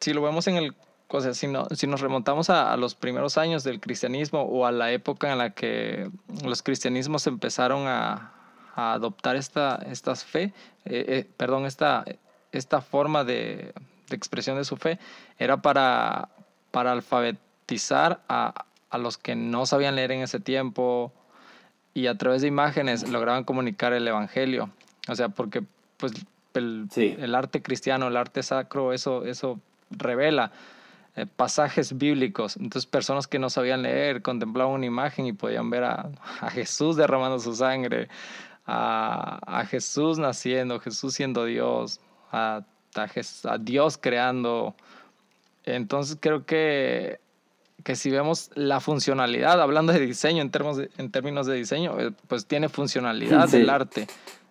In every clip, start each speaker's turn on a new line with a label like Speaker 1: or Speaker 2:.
Speaker 1: si lo vemos en el, o sea, si, no, si nos remontamos a, los primeros años del cristianismo o a la época en la que los cristianismos empezaron a, a adoptar esta, esta fe, eh, eh, perdón, esta, esta forma de, de, expresión de su fe, era para, para alfabetizar a, a los que no sabían leer en ese tiempo y a través de imágenes lograban comunicar el evangelio. O sea, porque pues el, el arte cristiano, el arte sacro, eso, eso revela eh, pasajes bíblicos. Entonces personas que no sabían leer contemplaban una imagen y podían ver a, a Jesús derramando su sangre, a, a, Jesús naciendo, Jesús siendo Dios, a, a, Dios creando. Entonces creo que, que si vemos la funcionalidad, hablando de diseño en términos de, en términos de diseño, eh, pues tiene funcionalidad el arte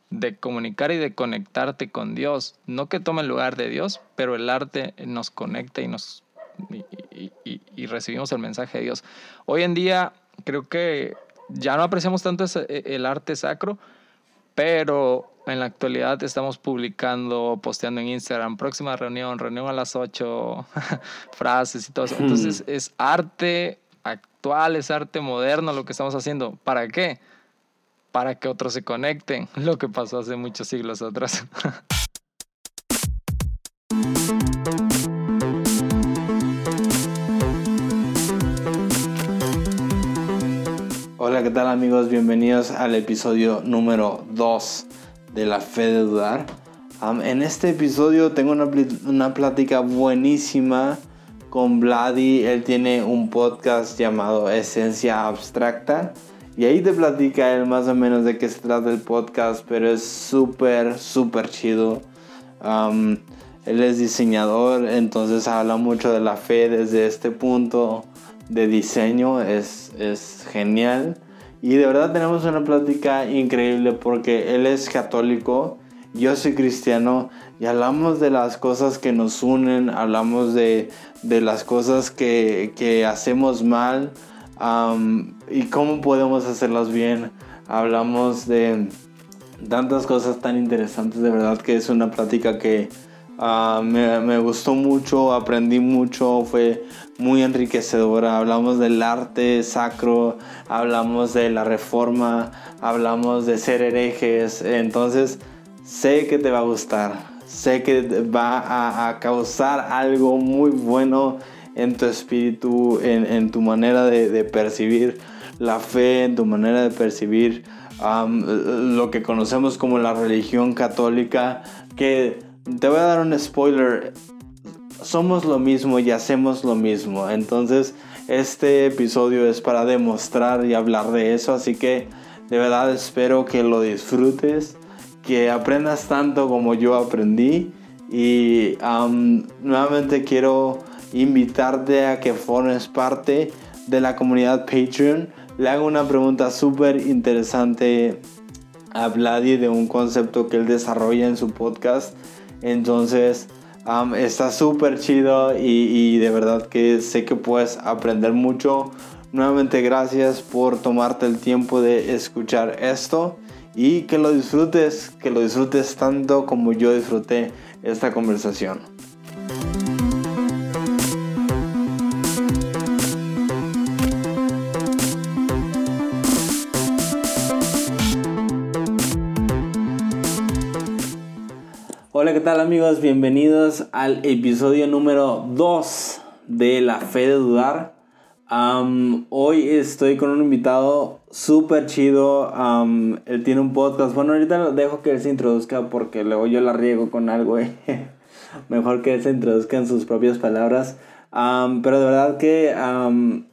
Speaker 1: de comunicar y de conectarte con Dios. No que tome el lugar de Dios, pero el arte nos conecta y nos y, recibimos el mensaje de Dios. Hoy en día creo que ya no apreciamos tanto e, el arte sacro, pero en la actualidad estamos publicando, posteando en Instagram, próxima reunión, reunión a las 8, frases y todo eso. Entonces es arte actual, es arte moderno lo que estamos haciendo. ¿Para qué? Para que otros se conecten, lo que pasó hace muchos siglos atrás.
Speaker 2: Hola, ¿qué tal amigos? Bienvenidos al episodio número 2 de La Fe de Dudar. en este episodio tengo una, una plática buenísima con Vladi. Él tiene un podcast llamado Esencia Abstracta. Y ahí te platica él más o menos de qué se trata el podcast, pero es súper, súper chido. él es diseñador, entonces habla mucho de la fe desde este punto de diseño, es, es genial. Y de verdad tenemos una plática increíble porque él es católico, yo soy cristiano y hablamos de las cosas que nos unen, hablamos de, de las cosas que, que hacemos mal y cómo podemos hacerlas bien. Hablamos de tantas cosas tan interesantes, de verdad que es una plática que ah, me, gustó mucho, aprendí mucho, fue muy enriquecedora. Hablamos del arte sacro, hablamos de la reforma, hablamos de ser herejes, entonces sé que te va a gustar, sé que va a causar algo muy bueno en tu espíritu, en, tu manera de, percibir la fe, en tu manera de percibir lo que conocemos como la religión católica, que te voy a dar un spoiler, somos lo mismo y hacemos lo mismo. Entonces, este episodio es para demostrar y hablar de eso, así que de verdad espero que lo disfrutes, que aprendas tanto como yo aprendí y nuevamente quiero invitarte a que formes parte de la comunidad Patreon. Le hago una pregunta súper interesante a Vladi de un concepto que él desarrolla en su podcast. Entonces, está súper chido y, y, de verdad que sé que puedes aprender mucho. Nuevamente, gracias por tomarte el tiempo de escuchar esto y que lo disfrutes, que lo disfrutes tanto como yo disfruté esta conversación. Hola, ¿qué tal amigos? Bienvenidos al episodio número 2 de La Fe de Dudar. hoy estoy con un invitado súper chido. él tiene un podcast. Bueno, ahorita dejo que él se introduzca porque luego yo la riego con algo. Eh. Mejor que él se introduzca en sus propias palabras. pero de verdad que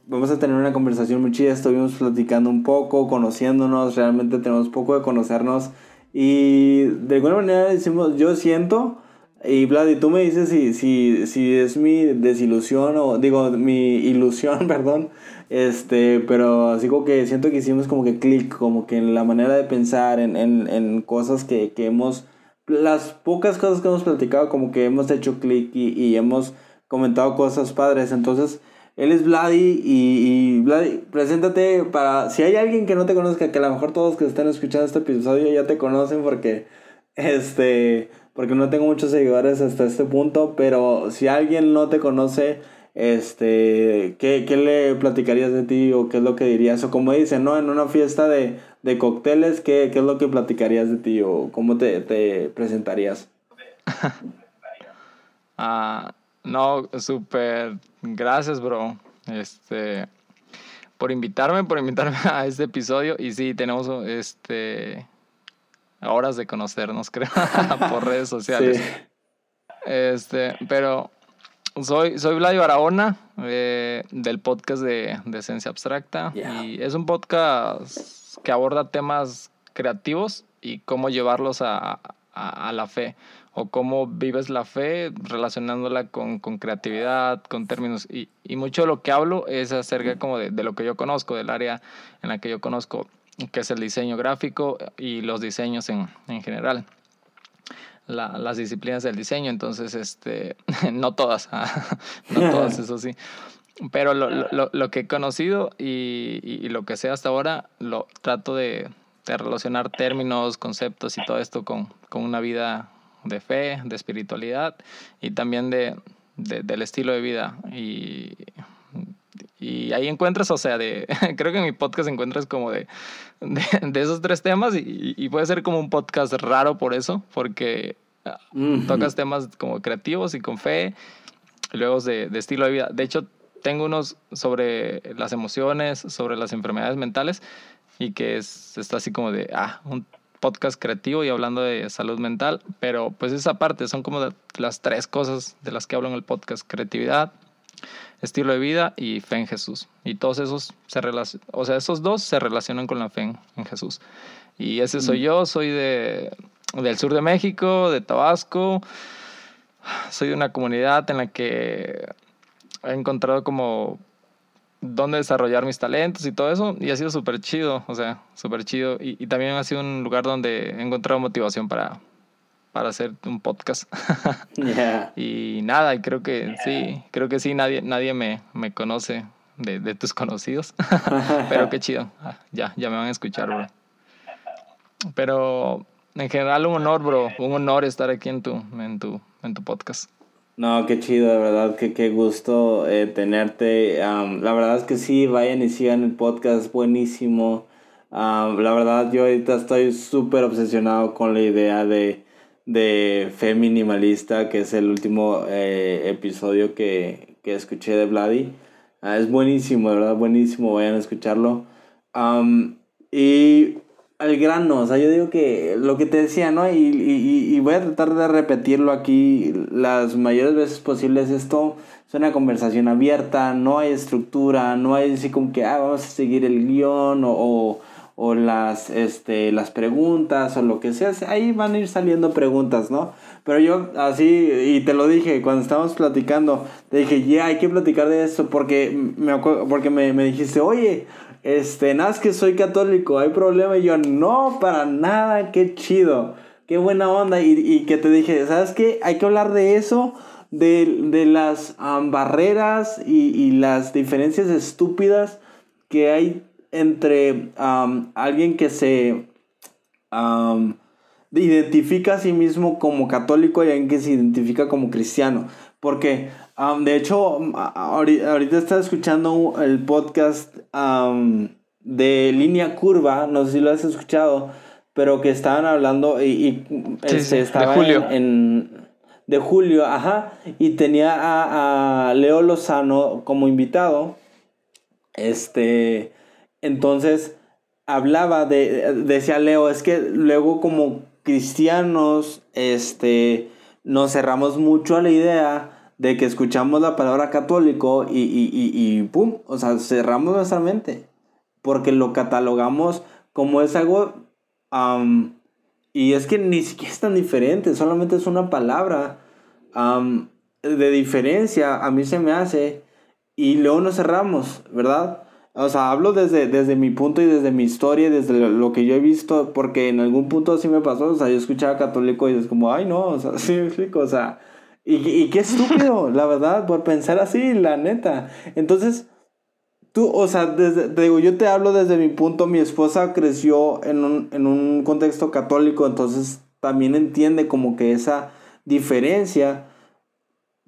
Speaker 2: vamos a tener una conversación muy chida. Estuvimos platicando un poco, conociéndonos. Realmente tenemos poco de conocernos. Y de alguna manera decimos, yo siento, y Vlad, y tú me dices si, si, si es mi desilusión o digo, mi ilusión, perdón, este, pero así como que siento que hicimos como que clic, como que en la manera de pensar, en, en, en cosas que, que, hemos, las pocas cosas que hemos platicado, como que hemos hecho clic y, y hemos comentado cosas padres, entonces él es Vladi y, y Vladi, preséntate para, si hay alguien que no te conozca, que a lo mejor todos que están escuchando este episodio ya te conocen porque, este, porque no tengo muchos seguidores hasta este punto, pero si alguien no te conoce, este, ¿qué, ¿qué, le platicarías de ti o qué es lo que dirías? O como dicen, ¿no? En una fiesta de, de cócteles, ¿qué, ¿qué, es lo que platicarías de ti o cómo te, te presentarías?
Speaker 1: ah, no, súper, gracias, bro. Este, por invitarme, por invitarme a este episodio. Y sí, tenemos este horas de conocernos, creo, por redes sociales. Este, pero soy, soy Vladio Aragona, eh, del podcast de, de Esencia Abstracta. Y es un podcast que aborda temas creativos y cómo llevarlos a, a, la fe o cómo vives la fe relacionándola con, con creatividad, con términos. Y, y, mucho de lo que hablo es acerca como de, de, lo que yo conozco, del área en la que yo conozco, que es el diseño gráfico y los diseños en, en general. La, las disciplinas del diseño, entonces, este, no todas, no todas, eso sí. Pero lo, lo, lo que he conocido y, y, y, lo que sé hasta ahora, lo trato de, de relacionar términos, conceptos y todo esto con, con una vida de fe, de espiritualidad y también de, de, del estilo de vida. Y, y ahí encuentras, o sea, de, creo que en mi podcast encuentras como de, de, de esos tres temas y, y, puede ser como un podcast raro por eso, porque uh -huh. tocas temas como creativos y con fe, y luego de, de estilo de vida. De hecho, tengo unos sobre las emociones, sobre las enfermedades mentales y que es, está así como de, ah, un podcast creativo y hablando de salud mental, pero pues esa parte son como las tres cosas de las que hablo en el podcast, creatividad, estilo de vida y fe en Jesús. Y todos esos se relacionan, o sea, esos dos se relacionan con la fe en, en Jesús. Y ese soy yo, soy de, del sur de México, de Tabasco, soy de una comunidad en la que he encontrado como dónde desarrollar mis talentos y todo eso. Y ha sido súper chido, o sea, súper chido. Y, y, también ha sido un lugar donde he encontrado motivación para, para hacer un podcast.
Speaker 2: yeah.
Speaker 1: Y nada, y creo que sí, creo que sí, nadie, nadie me, me conoce de, de tus conocidos. Pero qué chido, ah, ya, ya me van a escuchar, bro. Pero en general un honor, bro, un honor estar aquí en tu, en tu, en tu podcast.
Speaker 2: No, qué chido, de verdad, que qué gusto eh, tenerte. Um, la verdad es que sí, vayan y sigan el podcast, buenísimo. Um, la verdad, yo ahorita estoy súper obsesionado con la idea de, de fe minimalista, que es el último eh, episodio que, que escuché de Vladi. Uh, es buenísimo, de verdad, buenísimo, vayan a escucharlo. Um, y al grano, o sea, yo digo que lo que te decía, ¿no? Y, y, y, voy a tratar de repetirlo aquí las mayores veces posibles. Esto es una conversación abierta, no hay estructura, no hay así como que, ah, vamos a seguir el guion o, o, o las, este, las preguntas o lo que sea. Ahí van a ir saliendo preguntas, ¿no? Pero yo así, y te lo dije cuando estábamos platicando, te dije, ya, yeah, hay que platicar de esto porque me, porque me, me dijiste, oye, este, nada, es que soy católico, hay problema. Y yo, no, para nada, qué chido, qué buena onda. Y, y que te dije, ¿sabes qué? Hay que hablar de eso, de, de las barreras y, y, las diferencias estúpidas que hay entre alguien que se identifica a sí mismo como católico y alguien que se identifica como cristiano. Porque Um, de hecho, ahorita estaba escuchando el podcast um, de Línea Curva, no sé si lo has escuchado, pero que estaban hablando y, y
Speaker 1: sí, este,
Speaker 2: estaba
Speaker 1: de julio.
Speaker 2: En, en, de julio, ajá, y tenía a, a, Leo Lozano como invitado. Este, entonces hablaba de, decía Leo, es que luego como cristianos, este, nos cerramos mucho a la idea de que escuchamos la palabra católico y, y, y, y, pum, o sea, cerramos nuestra mente. Porque lo catalogamos como es algo... Y es que ni siquiera es tan diferente, solamente es una palabra de diferencia, a mí se me hace. Y luego nos cerramos, ¿verdad? O sea, hablo desde, desde mi punto y desde mi historia, desde lo que yo he visto, porque en algún punto sí me pasó, o sea, yo escuchaba católico y es como, ay no, o sea, sí me explico, o sea, y, y qué estúpido, la verdad, por pensar así, la neta. Entonces, tú, o sea, desde, te digo, yo te hablo desde mi punto, mi esposa creció en un, en un contexto católico, entonces también entiende como que esa diferencia.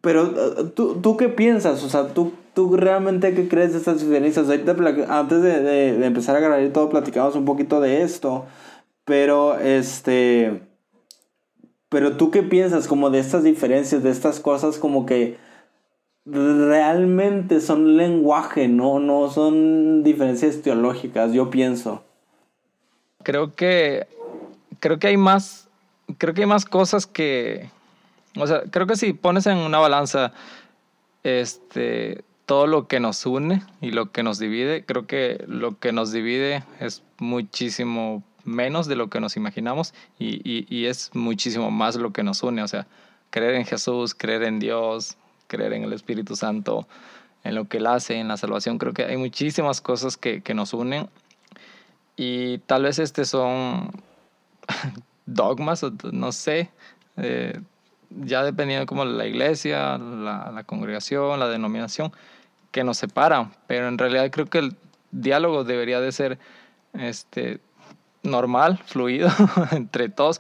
Speaker 2: Pero eh, ¿tú, tú qué piensas? O sea, ¿tú, tú realmente qué crees de estas diferencias? antes de, de, de empezar a grabar todo, platicamos un poquito de esto. Pero este pero tú qué piensas como de estas diferencias, de estas cosas como que realmente son lenguaje, no, no son diferencias teológicas, yo pienso.
Speaker 1: Creo que creo que hay más creo que hay más cosas que o sea, creo que si pones en una balanza este todo lo que nos une y lo que nos divide, creo que lo que nos divide es muchísimo menos de lo que nos imaginamos y, y, es muchísimo más lo que nos une. O sea, creer en Jesús, creer en Dios, creer en el Espíritu Santo, en lo que Él hace, en la salvación. Creo que hay muchísimas cosas que, que nos unen y tal vez este son dogmas, no sé, eh, ya dependiendo como la iglesia, la, la congregación, la denominación, que nos separan, pero en realidad creo que el diálogo debería de ser este, normal, fluido entre todos,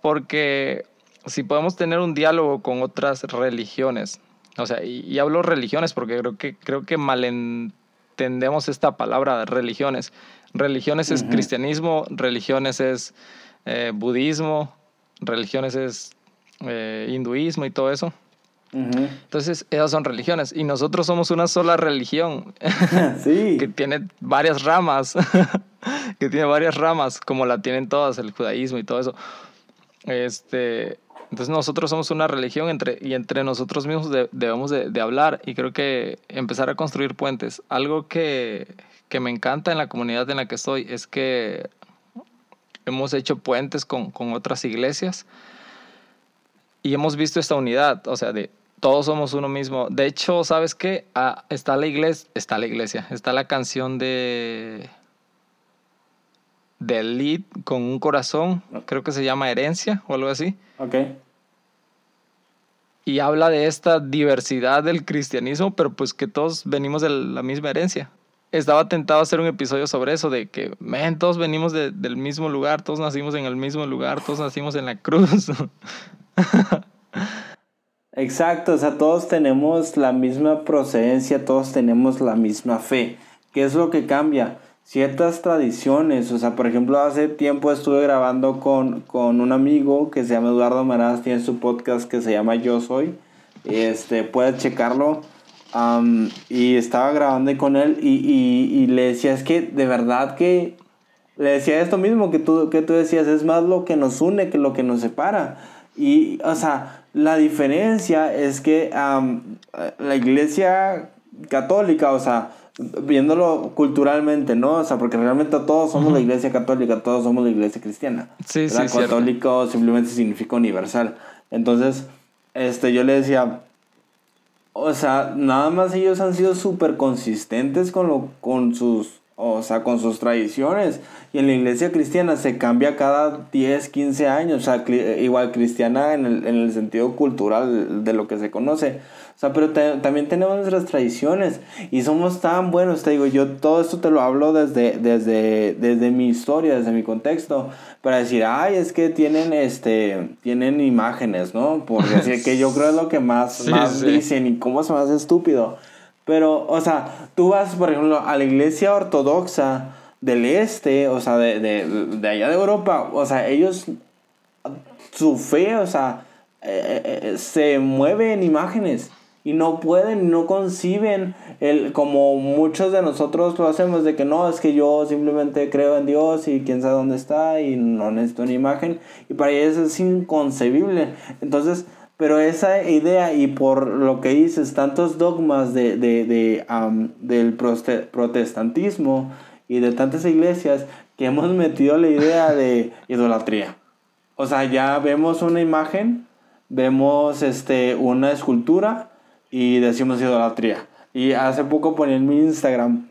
Speaker 1: porque si podemos tener un diálogo con otras religiones, o sea, y, hablo religiones porque creo que, creo que malentendemos esta palabra religiones. Religiones es cristianismo, religiones es eh, budismo, religiones es eh, hinduismo y todo eso. Entonces, esas son religiones. Y nosotros somos una sola religión que tiene varias ramas. que tiene varias ramas, como la tienen todas, el judaísmo y todo eso. Este, entonces nosotros somos una religión entre, y entre nosotros mismos debemos de, hablar y creo que empezar a construir puentes. Algo que, que, me encanta en la comunidad en la que estoy es que hemos hecho puentes con, con otras iglesias y hemos visto esta unidad, o sea, de todos somos uno mismo. De hecho, ¿sabes qué? Ah, está la iglesia, está la iglesia, está la canción de del lead con un corazón, creo que se llama Herencia o algo así.
Speaker 2: Ok.
Speaker 1: Y habla de esta diversidad del cristianismo, pero pues que todos venimos de la misma herencia. Estaba tentado a hacer un episodio sobre eso, de que, men, todos venimos del mismo lugar, todos nacimos en el mismo lugar, todos nacimos en la cruz.
Speaker 2: Exacto, o sea, todos tenemos la misma procedencia, todos tenemos la misma fe. ¿Qué es lo que cambia? ciertas tradiciones. O sea, por ejemplo, hace tiempo estuve grabando con, con un amigo que se llama Eduardo Maraz, tiene su podcast que se llama Yo Soy. Este, puedes checarlo. y estaba grabando con él y, y, y, le decía, es que de verdad que... Le decía esto mismo que tú, que tú decías, es más lo que nos une que lo que nos separa. Y, o sea, la diferencia es que la iglesia católica, o sea, viéndolo culturalmente, ¿no? O sea, porque realmente todos somos la iglesia católica, todos somos la iglesia cristiana.
Speaker 1: Sí, sí,
Speaker 2: Católico simplemente significa universal. Entonces, este, yo le decía, o sea, nada más ellos han sido súper consistentes con, lo, con sus, o sea, con sus tradiciones. Y en la iglesia cristiana se cambia cada 10, 15 años. O sea, igual cristiana en el, en el sentido cultural de lo que se conoce. O sea, pero también tenemos nuestras tradiciones y somos tan buenos, te digo, yo todo esto te lo hablo desde, desde, desde mi historia, desde mi contexto, para decir, ay, es que tienen, este, tienen imágenes, ¿no? Porque así que yo creo es lo que más, más dicen y cómo se me hace estúpido. Pero, o sea, tú vas, por ejemplo, a la iglesia ortodoxa del este, o sea, de, de, de allá de Europa, o sea, ellos, su fe, o sea, eh, eh, eh, se mueve en imágenes y no pueden, no conciben el, como muchos de nosotros lo hacemos, de que no, es que yo simplemente creo en Dios y quién sabe dónde está y no necesito una imagen. Y para ellos es inconcebible. Entonces, pero esa idea y por lo que dices, tantos dogmas de, de, de del protestantismo y de tantas iglesias que hemos metido la idea de idolatría. O sea, ya vemos una imagen, vemos este, una escultura y decimos idolatría. Y hace poco ponía en mi Instagram,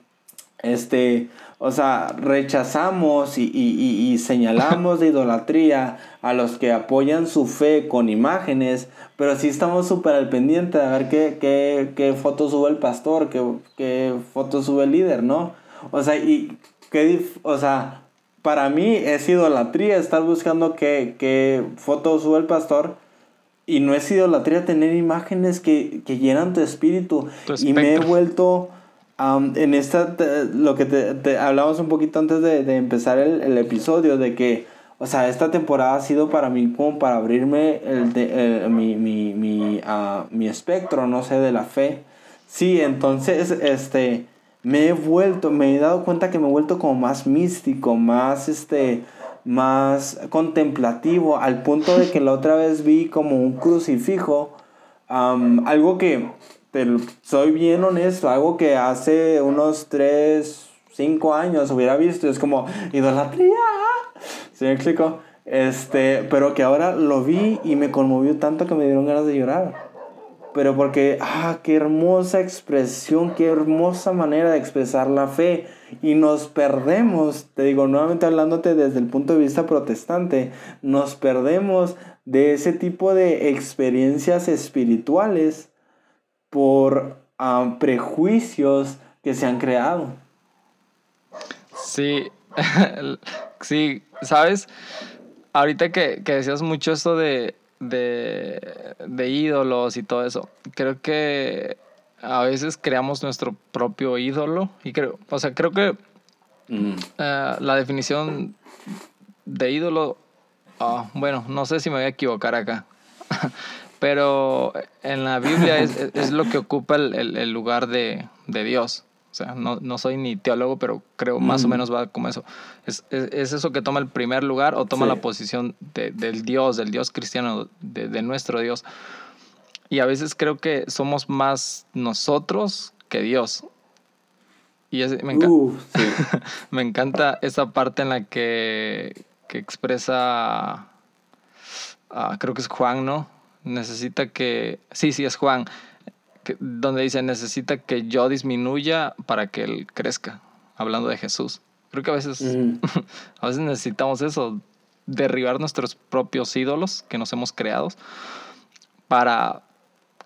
Speaker 2: este, o sea, rechazamos y, y, y, señalamos de idolatría a los que apoyan su fe con imágenes, pero sí estamos súper al pendiente de ver qué, qué, qué foto sube el pastor, qué, qué foto sube el líder, ¿no? O sea, y qué, o sea, para mí es idolatría estar buscando qué, qué foto sube el pastor. Y no es idolatría tener imágenes que, que llenan tu espíritu. y me he vuelto en esta, lo que te, hablamos un poquito antes de, de empezar el, el, episodio, de que, o sea, esta temporada ha sido para mí como para abrirme el, de, mi, mi, mi, uh, mi espectro, no sé, de la fe. Sí, entonces, este, me he vuelto, me he dado cuenta que me he vuelto como más místico, más, este, más contemplativo, al punto de que la otra vez vi como un crucifijo, algo que soy bien honesto, algo que hace unos 3, 5 años hubiera visto, es como idolatría. ¿Sí me explico? Este, pero que ahora lo vi y me conmovió tanto que me dieron ganas de llorar. Pero porque, ah, qué hermosa expresión, qué hermosa manera de expresar la fe. Y nos perdemos, te digo, nuevamente hablándote desde el punto de vista protestante, nos perdemos de ese tipo de experiencias espirituales por ah, prejuicios que se han creado.
Speaker 1: Sí, sí, ¿sabes? Ahorita que, decías mucho esto de, de, ídolos y todo eso, creo que a veces creamos nuestro propio ídolo y creo, o sea, creo que mm. eh, la definición de ídolo, ah, bueno, no sé si me voy a equivocar acá, pero en la Biblia es, es lo que ocupa el, el, lugar de, de, Dios. O sea, no, no, soy ni teólogo, pero creo más o mm. menos va como eso. Es, es, eso que toma el primer lugar o toma la posición de, del Dios, del Dios cristiano, de, de, nuestro Dios. Y a veces creo que somos más nosotros que Dios. Y me, encanta, me encanta esa parte en la que, que expresa, ah, creo que es Juan, ¿no? Necesita que, sí, sí, es Juan, donde dice, necesita que yo disminuya para que él crezca, hablando de Jesús. Creo que a veces, a veces necesitamos eso, derribar nuestros propios ídolos que nos hemos creado para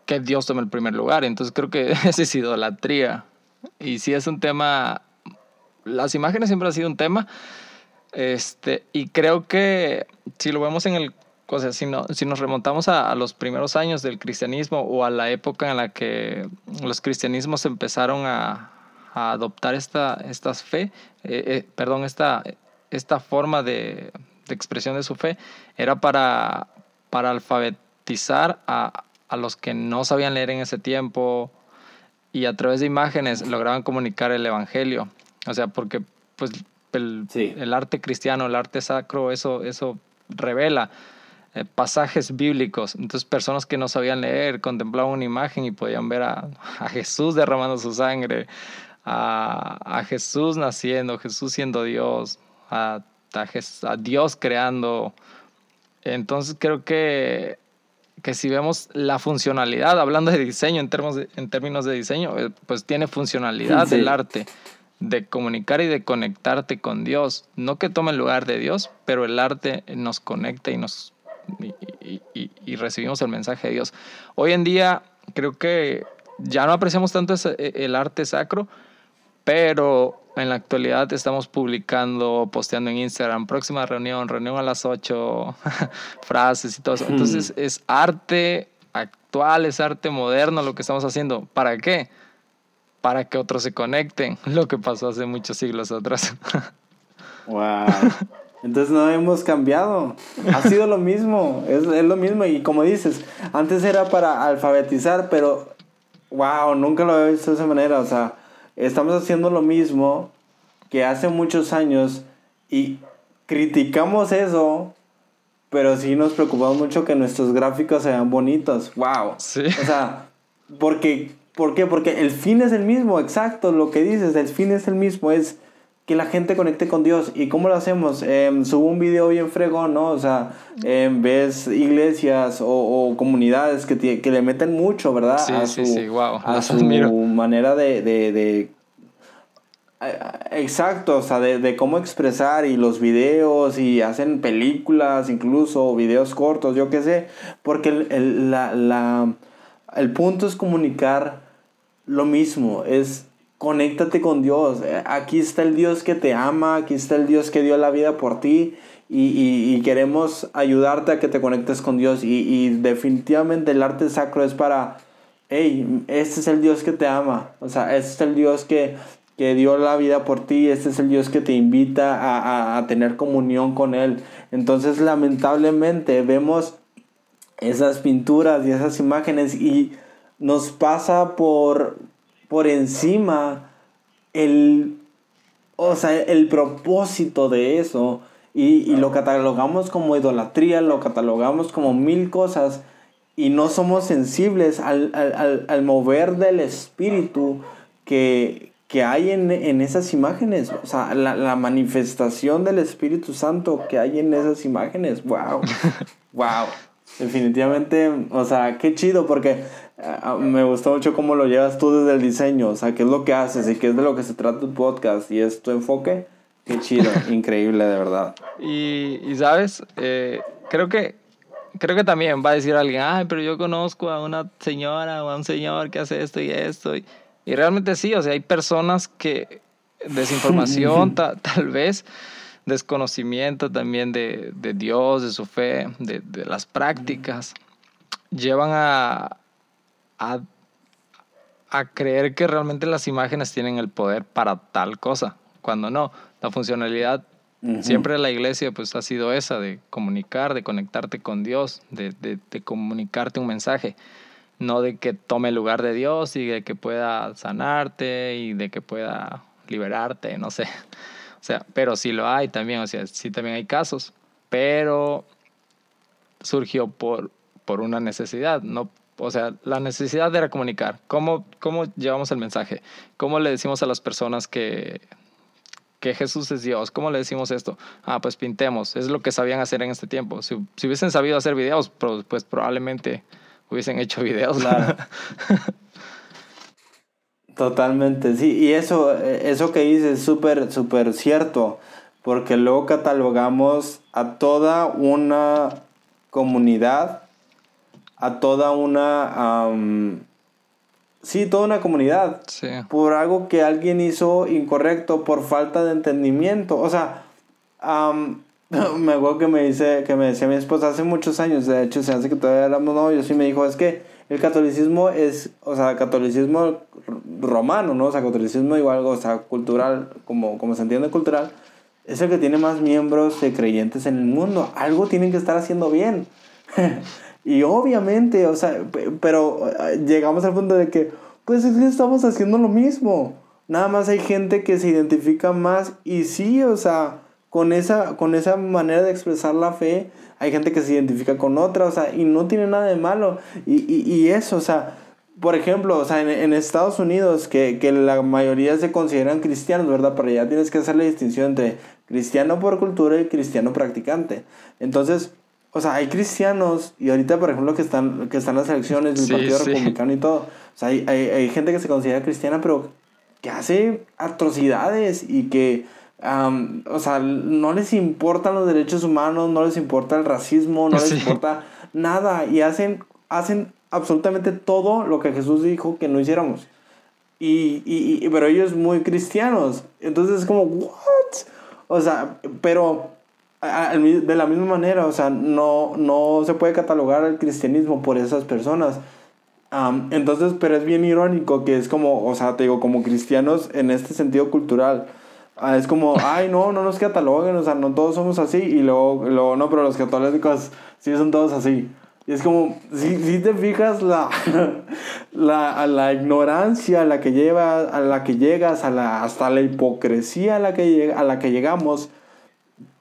Speaker 1: que Dios tome el primer lugar. Entonces creo que esa es idolatría. Y sí es un tema, las imágenes siempre han sido un tema, este, y creo que si lo vemos en el o sea, si, no, si nos remontamos a, los primeros años del cristianismo o a la época en la que los cristianismos empezaron a, adoptar esta, esta fe, eh, eh, perdón, esta, esta forma de, expresión de su fe, era para, para alfabetizar a, los que no sabían leer en ese tiempo y a través de imágenes lograban comunicar el evangelio. O sea, porque pues el, el arte cristiano, el arte sacro, eso, eso revela eh, pasajes bíblicos. Entonces personas que no sabían leer contemplaban una imagen y podían ver a, Jesús derramando su sangre, a, Jesús naciendo, Jesús siendo Dios, a, a, Dios creando. Entonces creo que, que si vemos la funcionalidad, hablando de diseño en, términos de, en términos de diseño, eh, pues tiene funcionalidad el arte de comunicar y de conectarte con Dios. No que tome el lugar de Dios, pero el arte nos conecta y nos y, recibimos el mensaje de Dios. Hoy en día creo que ya no apreciamos tanto e, el arte sacro, pero en la actualidad estamos publicando, posteando en Instagram, próxima reunión, reunión a las 8, frases y todo eso. Entonces hmm. es arte actual, es arte moderno lo que estamos haciendo. ¿Para qué? Para que otros se conecten, lo que pasó hace muchos siglos atrás.
Speaker 2: wow. Entonces no hemos cambiado. Ha sido lo mismo. Es, es, lo mismo. Y como dices, antes era para alfabetizar, pero wow, nunca lo había visto de esa manera. O sea, estamos haciendo lo mismo que hace muchos años y criticamos eso, pero sí nos preocupamos mucho que nuestros gráficos sean bonitos. Wow. Sí. O sea, porque, ¿por qué? Porque el fin es el mismo, exacto, lo que dices, el fin es el mismo, es que la gente conecte con Dios. ¿Y cómo lo hacemos? Eh, subo un video bien fregón, ¿no? O sea, em, ves iglesias o, comunidades que, que, le meten mucho, ¿verdad?
Speaker 1: Sí, a sí, su, sí, wow.
Speaker 2: A su manera de, de, de Exacto, o sea, de, de, cómo expresar y los videos y hacen películas incluso, videos cortos, yo qué sé, porque el, el, la, la, el punto es comunicar lo mismo, es conéctate con Dios. Aquí está el Dios que te ama, aquí está el Dios que dio la vida por ti y, y, queremos ayudarte a que te conectes con Dios. Y, y, definitivamente el arte sacro es para, hey, este es el Dios que te ama. O sea, este es el Dios que, que dio la vida por ti, este es el Dios que te invita a, a, a tener comunión con Él. Entonces, lamentablemente, vemos esas pinturas y esas imágenes y nos pasa por, por encima el, o sea, el propósito de eso y, lo catalogamos como idolatría, lo catalogamos como mil cosas y no somos sensibles al, mover del espíritu que, hay en, esas imágenes. O sea, la, manifestación del Espíritu Santo que hay en esas imágenes. ¡Wow! ¡Wow! Definitivamente, o sea, qué chido porque me gustó mucho cómo lo llevas tú desde el diseño. O sea, qué es lo que haces y qué es de lo que se trata tu podcast y es tu enfoque Qué chido, increíble de verdad.
Speaker 1: Y, y sabes, eh, creo que creo que también va a decir alguien, ay, pero yo conozco a una señora o a un señor que hace esto y esto. Y, y realmente sí, o sea, hay personas que desinformación tal vez, desconocimiento también de, de Dios, de su fe, de, de las prácticas, llevan a, a, a creer que realmente las imágenes tienen el poder para tal cosa, cuando no la funcionalidad siempre de la iglesia pues ha sido esa, de comunicar, de conectarte con Dios, de, de, de, comunicarte un mensaje, no de que tome el lugar de Dios y de que pueda sanarte y de que pueda liberarte, no sé. O sea, pero sí lo hay también, o sea, sí también hay casos, pero surgió por, por una necesidad, no o sea, la necesidad de comunicar. ¿Cómo, ¿Cómo llevamos el mensaje? ¿Cómo le decimos a las personas que que Jesús es Dios. ¿Cómo le decimos esto? Ah, pues pintemos. Es lo que sabían hacer en este tiempo. Si, si hubiesen sabido hacer videos, pues probablemente hubiesen hecho videos. Claro.
Speaker 2: Totalmente, sí. Y eso, eso que dices es súper, súper cierto. Porque luego catalogamos a toda una comunidad, a toda una Sí, toda una comunidad. Sí. Por algo que alguien hizo incorrecto, por falta de entendimiento. O sea, me acuerdo que me, dice, que me decía mi esposa hace muchos años, de hecho, se hace que todavía éramos novios, y me dijo, es que el catolicismo es, o sea, catolicismo romano, ¿no? O sea, catolicismo igual, o sea, cultural, como, como se entiende cultural, es el que tiene más miembros de creyentes en el mundo. Algo tienen que estar haciendo bien. Y obviamente, o sea, pero eh, llegamos al punto de que, pues es que estamos haciendo lo mismo. Nada más hay gente que se identifica más y sí, o sea, con esa, con esa manera de expresar la fe, hay gente que se identifica con otra, o sea, y no tiene nada de malo. Y, y, y eso, o sea, por ejemplo, o sea, en, en Estados Unidos, que, que, la mayoría se consideran cristianos, ¿verdad? Pero ya tienes que hacer la distinción entre cristiano por cultura y cristiano practicante. Entonces, o sea, hay cristianos, y ahorita, por ejemplo, que están, que están las elecciones del Partido Republicano y todo. O sea, hay, hay, hay, gente que se considera cristiana, pero que hace atrocidades y que, o sea, no les importan los derechos humanos, no les importa el racismo, no les importa nada. Y hacen, hacen absolutamente todo lo que Jesús dijo que no hiciéramos. Y, y, y pero ellos muy cristianos. Entonces es como, ¿what? O sea, pero de la misma manera, o sea, no, no se puede catalogar el cristianismo por esas personas. entonces, pero es bien irónico que es como, o sea, te digo, como cristianos en este sentido cultural. Ah, es como, ay, no, no nos cataloguen, o sea, no todos somos así. Y luego, luego no, pero los católicos sí son todos así. Y es como, si, si te fijas la, la, a la ignorancia a la que lleva, a la que llegas, a la, hasta la hipocresía a la que, a la que llegamos,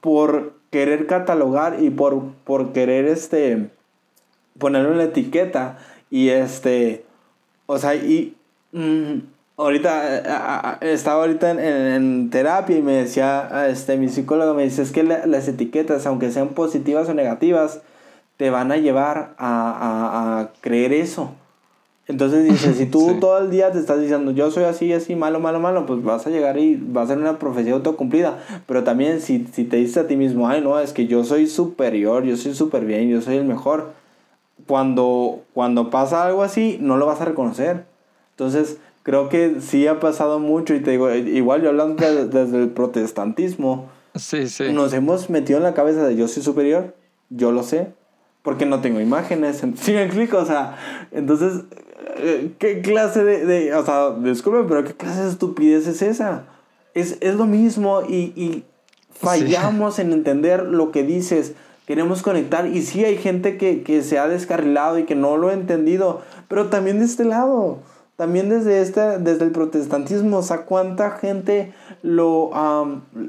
Speaker 2: por querer catalogar y por, por querer este, ponerle una etiqueta y este, o sea, y mm, ahorita, estaba ahorita en, terapia y me decía, este, mi psicólogo me dice, es que las etiquetas, aunque sean positivas o negativas, te van a llevar a, a creer eso. Entonces dice, si tú todo el día te estás diciendo, yo soy así, así, malo, malo, malo, pues vas a llegar y va a ser una profecía autocumplida. Pero también si, si te dices a ti mismo, ay, no, es que yo soy superior, yo soy súper bien, yo soy el mejor. Cuando, cuando pasa algo así, no lo vas a reconocer. Entonces, creo que sí ha pasado mucho y te digo, igual yo hablando desde el protestantismo,
Speaker 1: sí, sí.
Speaker 2: nos hemos metido en la cabeza de yo soy superior, yo lo sé, porque no tengo imágenes. ¿Sí me explico? O sea, entonces, ¿qué clase de, de o sea, disculpe, pero qué clase de estupidez es esa? Es, es lo mismo y, y fallamos en entender lo que dices. Queremos conectar y sí hay gente que, que se ha descarrilado y que no lo ha entendido, pero también de este lado también desde, este, desde el protestantismo, o sea, cuánta gente lo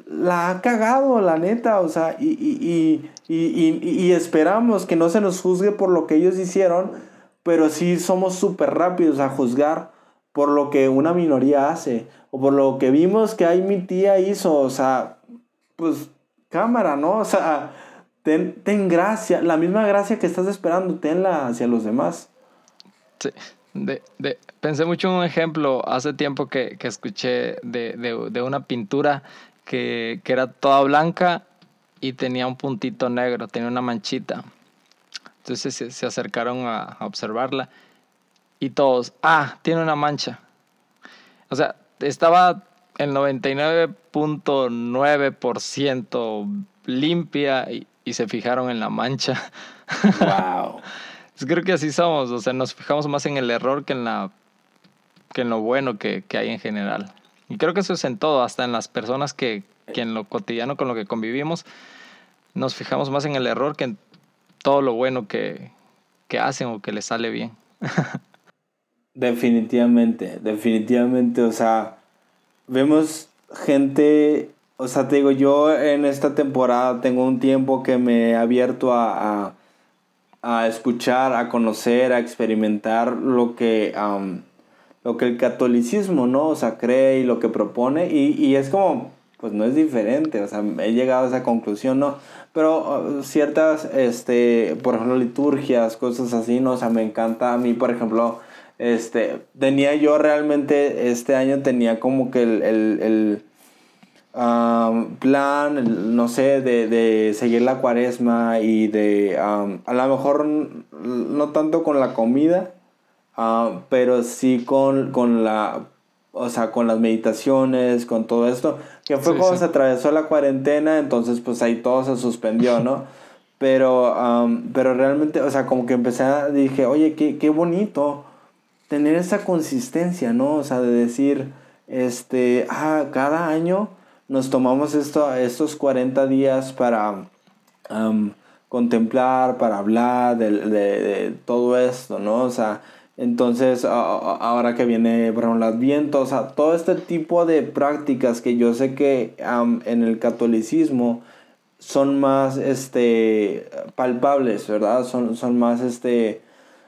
Speaker 2: la ha cagado, la neta, o sea, y, y, y, y, esperamos que no se nos juzgue por lo que ellos hicieron, pero sí somos súper rápidos a juzgar por lo que una minoría hace, o por lo que vimos que ahí mi tía hizo, o sea, pues cámara, ¿no? O sea, ten, ten gracia, la misma gracia que estás esperando, tenla hacia los demás.
Speaker 1: Sí. De, de, pensé mucho en un ejemplo hace tiempo que, que escuché de, de, una pintura que, que, era toda blanca y tenía un puntito negro, tenía una manchita. Entonces se, se acercaron a, a, observarla y todos, ah, tiene una mancha. O sea, estaba el 99.9% limpia y, y se fijaron en la mancha.
Speaker 2: Wow.
Speaker 1: Pues creo que así somos, o sea, nos fijamos más en el error que en, la, que en lo bueno que, que hay en general. Y creo que eso es en todo, hasta en las personas que, que en lo cotidiano con lo que convivimos, nos fijamos más en el error que en todo lo bueno que, que hacen o que les sale bien.
Speaker 2: definitivamente, definitivamente, o sea, vemos gente, o sea, te digo, yo en esta temporada tengo un tiempo que me he abierto a a escuchar, a conocer, a experimentar lo que, lo que el catolicismo, ¿no? O sea, cree y lo que propone. Y, y, es como, pues no es diferente, o sea, he llegado a esa conclusión, ¿no? Pero uh, ciertas, este, por ejemplo, liturgias, cosas así, ¿no? O sea, me encanta a mí, por ejemplo, este, tenía yo realmente, este año tenía como que el, el, el plan, no sé, de, de, seguir la cuaresma y de, a lo mejor no tanto con la comida, pero sí con, con la, o sea, con las meditaciones, con todo esto, que fue cuando se atravesó la cuarentena, entonces pues ahí todo se suspendió, ¿no? Pero, pero realmente, o sea, como que empecé a, dije, oye, qué, qué bonito tener esa consistencia, ¿no? O sea, de decir, este, ah, cada año nos tomamos esto, estos 40 días para contemplar, para hablar de, todo esto, ¿no? O sea, entonces ahora que viene, por ejemplo, el Adviento, o sea, todo este tipo de prácticas que yo sé que en el catolicismo son más, este, palpables, ¿verdad? Son, son más, este,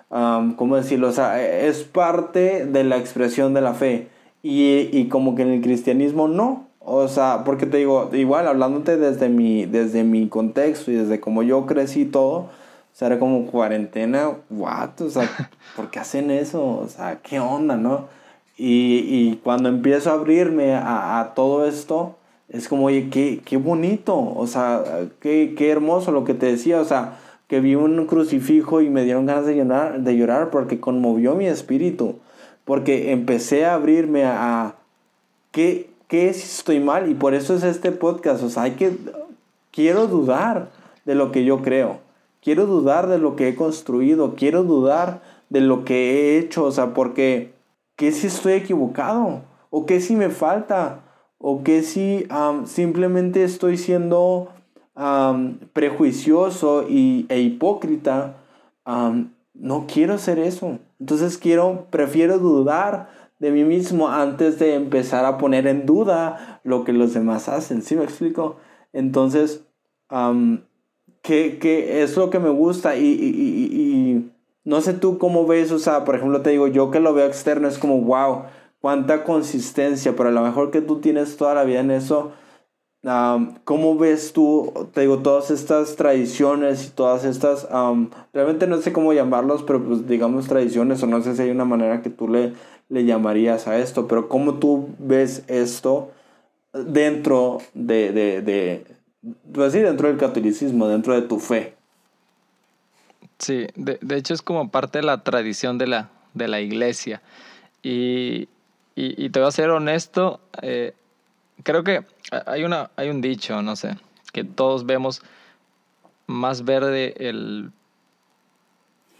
Speaker 2: ¿cómo decirlo? O sea, es parte de la expresión de la fe. Y, y como que en el cristianismo no, o sea, porque te digo, igual hablándote desde mi, desde mi contexto y desde como yo crecí todo, o sea, era como cuarentena, what, o sea, ¿por qué hacen eso? O sea, ¿qué onda, no? Y, y cuando empiezo a abrirme a, a, todo esto, es como, oye, qué, qué bonito, o sea, qué, qué hermoso lo que te decía, o sea, que vi un crucifijo y me dieron ganas de llorar, de llorar porque conmovió mi espíritu, porque empecé a abrirme a, a qué, qué si estoy mal y por eso es este podcast. O sea, hay que, quiero dudar de lo que yo creo. Quiero dudar de lo que he construido. Quiero dudar de lo que he hecho. O sea, porque, ¿qué si estoy equivocado? ¿O qué si me falta? ¿O qué si simplemente estoy siendo prejuicioso y, e hipócrita? no quiero hacer eso. Entonces quiero, prefiero dudar de mí mismo antes de empezar a poner en duda lo que los demás hacen. ¿Sí me explico? Entonces, que, que, es lo que me gusta y, y, y, no sé tú cómo ves, o sea, por ejemplo, te digo, yo que lo veo externo es como, wow, cuánta consistencia, pero a lo mejor que tú tienes toda la vida en eso, ¿cómo ves tú, te digo, todas estas tradiciones y todas estas, realmente no sé cómo llamarlos, pero pues digamos tradiciones o no sé si hay una manera que tú le le llamarías a esto, pero ¿cómo tú ves esto dentro de, de, de pues sí, dentro del catolicismo, dentro de tu fe?
Speaker 1: Sí, de, de, hecho es como parte de la tradición de la, de la iglesia. Y, y, te voy a ser honesto, eh, creo que hay, una, hay un dicho, no sé, que todos vemos más verde el,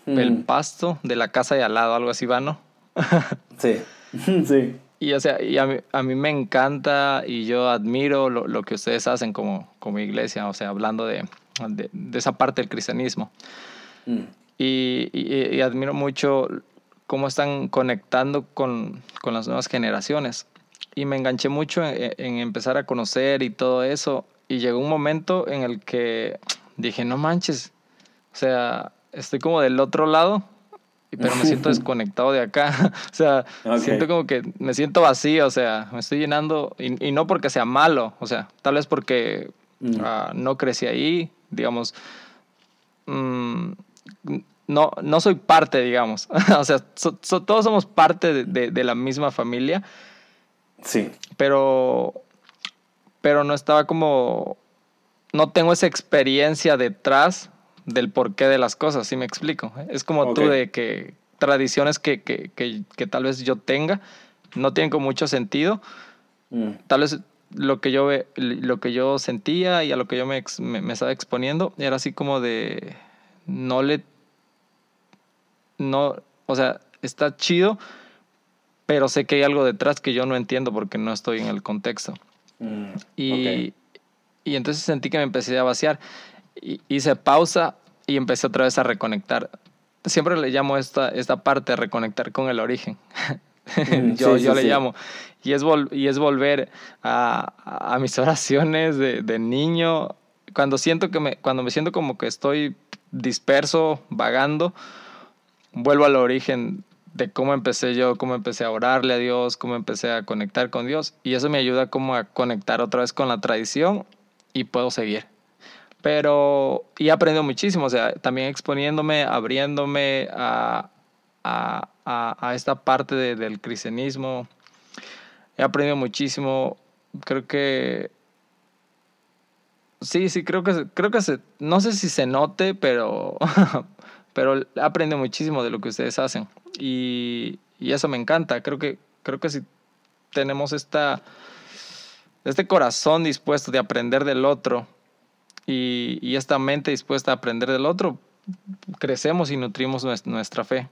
Speaker 1: el hmm. pasto de la casa de al lado, algo así va, ¿no?
Speaker 2: sí, sí.
Speaker 1: Y, o sea, y a, mí, a mí me encanta y yo admiro lo, lo, que ustedes hacen como, como iglesia, o sea, hablando de, de, de esa parte del cristianismo. Mm. Y, y, admiro mucho cómo están conectando con, con, las nuevas generaciones. Y me enganché mucho en, en, empezar a conocer y todo eso. Y llegó un momento en el que dije, no manches, o sea, estoy como del otro lado pero me siento desconectado de acá. o sea, siento como que me siento vacío, o sea, me estoy llenando, y, y no porque sea malo, o sea, tal vez porque mm. ah, no crecí ahí, digamos, mm, no, no soy parte, digamos. o sea, todos somos parte de, de, la misma familia.
Speaker 2: Sí.
Speaker 1: Pero, pero no estaba como, no tengo esa experiencia detrás del porqué de las cosas, ¿sí me explico? Es como tú de que tradiciones que, que, que, que, tal vez yo tenga no tienen como mucho sentido. Mm. Tal vez lo que, yo, lo que yo sentía y a lo que yo me, me, estaba exponiendo era así como de no le... No, o sea, está chido, pero sé que hay algo detrás que yo no entiendo porque no estoy en el contexto. Mm, y, y entonces sentí que me empecé a vaciar hice pausa y empecé otra vez a reconectar. Siempre le llamo esta, esta parte reconectar con el origen. Mm, yo yo le llamo. Y es, y es volver a, a mis oraciones de, de, niño. Cuando, siento que me, cuando me siento como que estoy disperso, vagando, vuelvo al origen de cómo empecé yo, cómo empecé a orarle a Dios, cómo empecé a conectar con Dios. Y eso me ayuda como a conectar otra vez con la tradición y puedo seguir. Pero, y he aprendido muchísimo, o sea, también exponiéndome, abriéndome a, a, a, esta parte del cristianismo. He aprendido muchísimo, creo que... Sí, sí, creo que, creo que se, no sé si se note, pero, pero he aprendido muchísimo de lo que ustedes hacen. Y, y eso me encanta, creo que, creo que si tenemos esta, este corazón dispuesto de aprender del otro, y, y, esta mente dispuesta a aprender del otro, crecemos y nutrimos nuestra fe.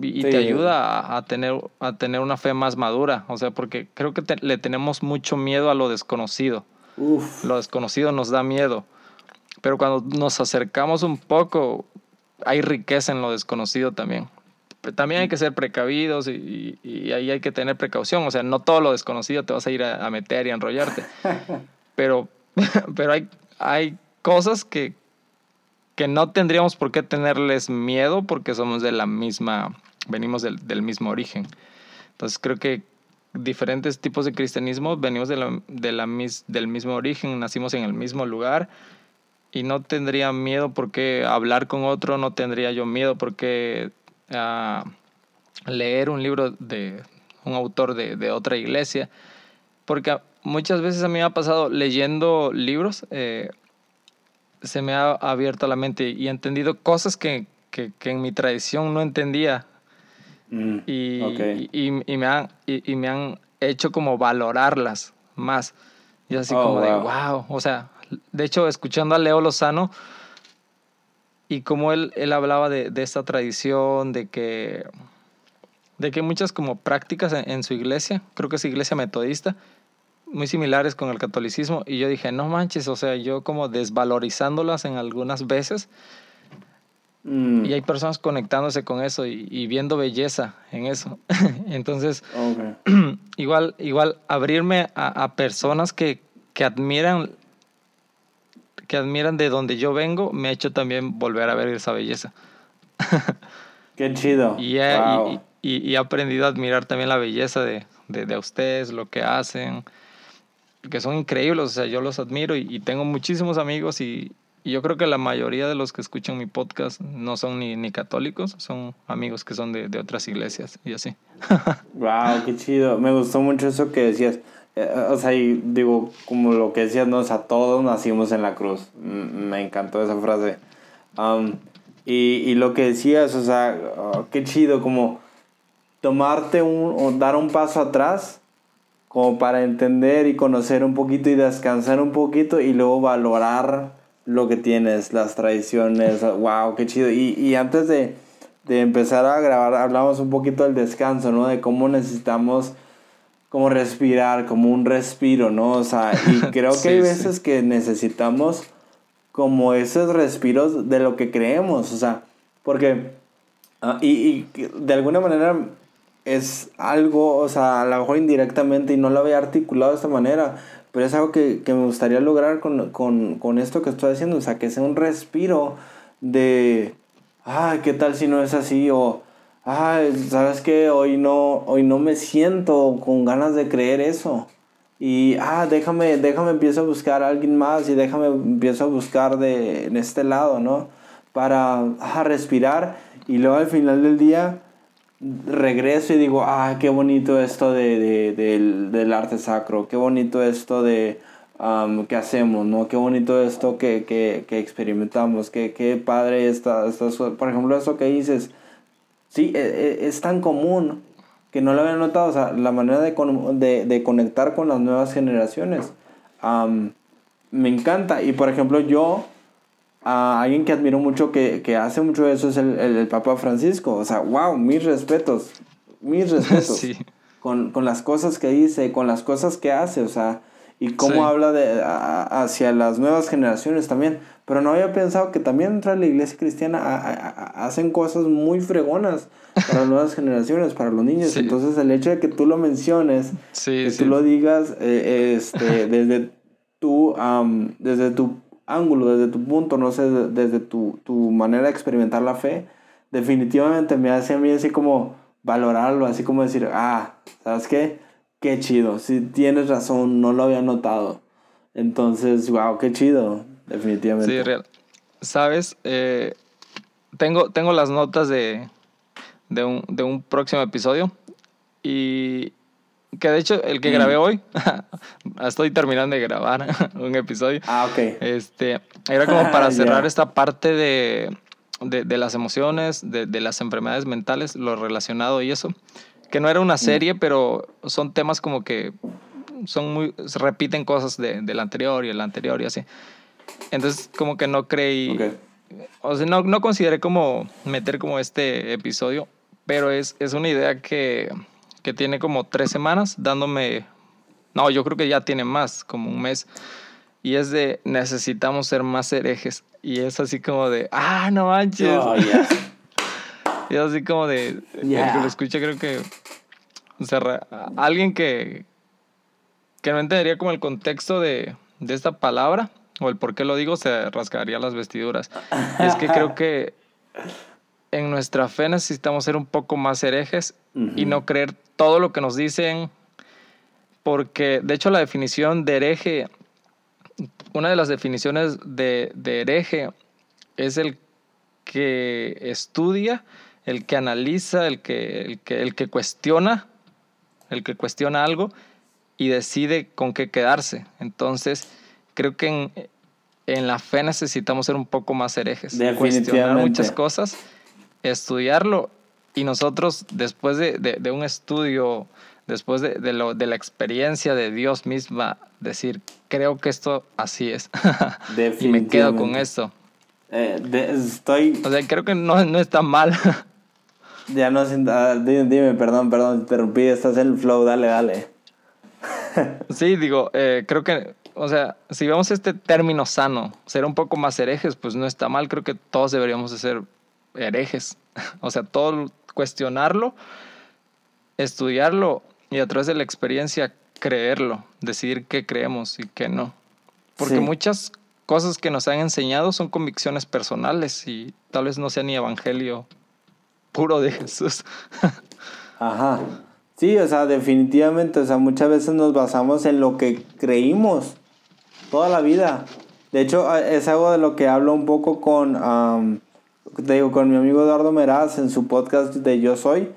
Speaker 1: Y, te ayuda a, tener, a tener una fe más madura, o sea, porque creo que le tenemos mucho miedo a lo desconocido. Lo desconocido nos da miedo, pero cuando nos acercamos un poco, hay riqueza en lo desconocido también. También hay que ser precavidos y, y ahí hay que tener precaución, o sea, no todo lo desconocido te vas a ir a, a meter y a enrollarte, pero, pero hay, hay cosas que, que no tendríamos por qué tenerles miedo porque somos de la misma, venimos del, del mismo origen. Entonces creo que diferentes tipos de cristianismo venimos de la, de la del mismo origen, nacimos en el mismo lugar y no tendría miedo porque hablar con otro, no tendría yo miedo porque uh, leer un libro de un autor de, de otra iglesia, porque muchas veces a mí me ha pasado leyendo libros, eh, se me ha abierto la mente y he entendido cosas que, que, en mi tradición no entendía. Mm, y, y, y, me han, y, me han hecho como valorarlas más. Y así oh, como de, wow. O sea, de hecho, escuchando a Leo Lozano y como él, él hablaba de, de esta tradición, de que, de que muchas como prácticas en, en su iglesia, creo que es iglesia metodista, muy similares con el catolicismo y yo dije, no manches, o sea, yo como desvalorizándolas en algunas veces mm. y hay personas conectándose con eso y, viendo belleza en eso. Entonces, igual, igual abrirme a, personas que, que admiran que admiran de donde yo vengo me ha hecho también volver a ver esa belleza.
Speaker 2: Qué chido.
Speaker 1: Y he, y, he aprendido a admirar también la belleza de, de, de ustedes, lo que hacen, que son increíbles, o sea, yo los admiro y, tengo muchísimos amigos y, yo creo que la mayoría de los que escuchan mi podcast no son ni, ni católicos, son amigos que son de, de otras iglesias y así.
Speaker 2: wow, qué chido. Me gustó mucho eso que decías. Eh, o sea, y digo, como lo que decías, no, o sea, todos nacimos en la cruz. Me encantó esa frase. Um, y, y, lo que decías, o sea, oh, qué chido, como tomarte un, o dar un paso atrás como para entender y conocer un poquito y descansar un poquito y luego valorar lo que tienes, las tradiciones, wow, qué chido. Y, y antes de, de, empezar a grabar, hablamos un poquito del descanso, ¿no? De cómo necesitamos como respirar, como un respiro, ¿no? O sea, y creo que hay veces que necesitamos como esos respiros de lo que creemos, o sea, porque, uh, y, y de alguna manera es algo, o sea, a lo mejor indirectamente y no lo había articulado de esta manera, pero es algo que, que me gustaría lograr con, con, con, esto que estoy haciendo, o sea, que sea un respiro de, ay, ¿qué tal si no es así? O, ay, ¿sabes qué? Hoy no, hoy no me siento con ganas de creer eso. Y, ah, déjame, déjame empiezo a buscar a alguien más y déjame empiezo a buscar de, en este lado, ¿no? Para respirar y luego al final del día regreso y digo, ah, qué bonito esto de, de, del, del, arte sacro, qué bonito esto de um, que hacemos, ¿no? Qué bonito esto que, que, que experimentamos, qué, qué padre esta, esta, por ejemplo, eso que dices, sí, es, e, es, tan común que no lo había notado, o sea, la manera de, de, de conectar con las nuevas generaciones. Um, me encanta y por ejemplo yo a alguien que admiro mucho que, que hace mucho eso es el, el, el, Papa Francisco. O sea, wow, mis respetos, mis respetos. sí. con, con, las cosas que dice, con las cosas que hace, o sea, y cómo sí. habla de, a, hacia las nuevas generaciones también. Pero no había pensado que también dentro de la iglesia cristiana a, a, hacen cosas muy fregonas para las nuevas generaciones, para los niños. Sí. Entonces el hecho de que tú lo menciones, que tú lo digas eh, este, desde tu, um, desde tu ángulo, desde tu punto, no sé, desde tu, tu manera de experimentar la fe, definitivamente me hace a mí así como valorarlo, así como decir, ah, ¿sabes qué? Qué chido, si tienes razón, no lo había notado. Entonces, wow, qué chido, definitivamente.
Speaker 1: Sí, real. Sabes, eh, tengo, tengo las notas de, de, un, de un próximo episodio y, que de hecho el que grabé hoy, estoy terminando de grabar un episodio.
Speaker 2: Ah, ok.
Speaker 1: Este, era como para cerrar yeah. esta parte de, de, de las emociones, de, de, las enfermedades mentales, lo relacionado y eso. Que no era una serie, mm. pero son temas como que son muy, se repiten cosas de, del anterior y el anterior y así. Entonces como que no creí, okay. o sea, no, no consideré como meter como este episodio, pero es, es una idea que que tiene como tres semanas dándome, no, yo creo que ya tiene más, como un mes. Y es de necesitamos ser más herejes. Y es así como de, ah, no manches. Oh, yeah. y es así como de, yeah. el que lo escucha creo que, o sea, alguien que, que no entendería como el contexto de, de esta palabra o el por qué lo digo, se rasgaría las vestiduras. Y es que creo que en nuestra fe necesitamos ser un poco más herejes uh -huh. y no creer todo lo que nos dicen, porque de hecho la definición de hereje, una de las definiciones de, de hereje es el que estudia, el que analiza, el que, el que, el que cuestiona, el que cuestiona algo y decide con qué quedarse. Entonces, creo que en, en la fe necesitamos ser un poco más herejes, cuestionar muchas cosas estudiarlo y nosotros después de, de, de un estudio, después de, de, lo, de la experiencia de Dios misma, decir, creo que esto así es. y me quedo con esto.
Speaker 2: Eh, estoy...
Speaker 1: O sea, creo que no, no está mal.
Speaker 2: ya no, uh, dime, dime, perdón, perdón, interrumpí, estás en el flow, dale, dale.
Speaker 1: sí, digo, eh, creo que o sea, si vemos este término sano, ser un poco más herejes, pues no está mal. Creo que todos deberíamos de ser herejes. O sea, todo cuestionarlo, estudiarlo y a través de la experiencia creerlo, decidir qué creemos y qué no. Porque sí. muchas cosas que nos han enseñado son convicciones personales y tal vez no sea ni evangelio puro de Jesús.
Speaker 2: Ajá. Sí, o sea, definitivamente, o sea, muchas veces nos basamos en lo que creímos toda la vida. De hecho, es algo de lo que hablo un poco con, um, te digo, con mi amigo Eduardo Meraz en su podcast de Yo Soy.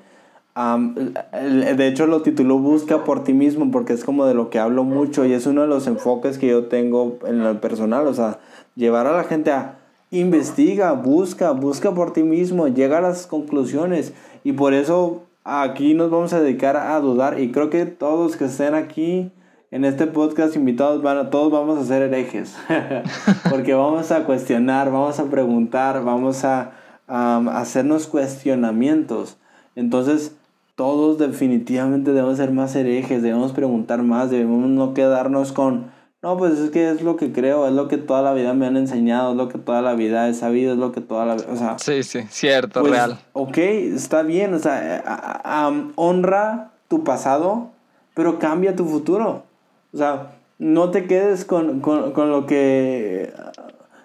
Speaker 2: Um, de hecho lo tituló Busca por ti mismo porque es como de lo que hablo mucho y es uno de los enfoques que yo tengo en lo personal, o sea, llevar a la gente a investiga, busca, busca por ti mismo, llega a las conclusiones y por eso aquí nos vamos a dedicar a dudar y creo que todos que estén aquí en este podcast invitados van a, todos vamos a ser herejes porque vamos a cuestionar, vamos a preguntar, vamos a hacernos cuestionamientos. Entonces, todos definitivamente debemos ser más herejes, debemos preguntar más, debemos no quedarnos con, no, pues es que es lo que creo, es lo que toda la vida me han enseñado, es lo que toda la vida he sabido, es lo que toda la vida, o sea...
Speaker 1: Sí, sí, cierto,
Speaker 2: pues,
Speaker 1: real.
Speaker 2: Ok, está bien, o sea, honra tu pasado, pero cambia tu futuro. O sea, no te quedes con, con, con lo que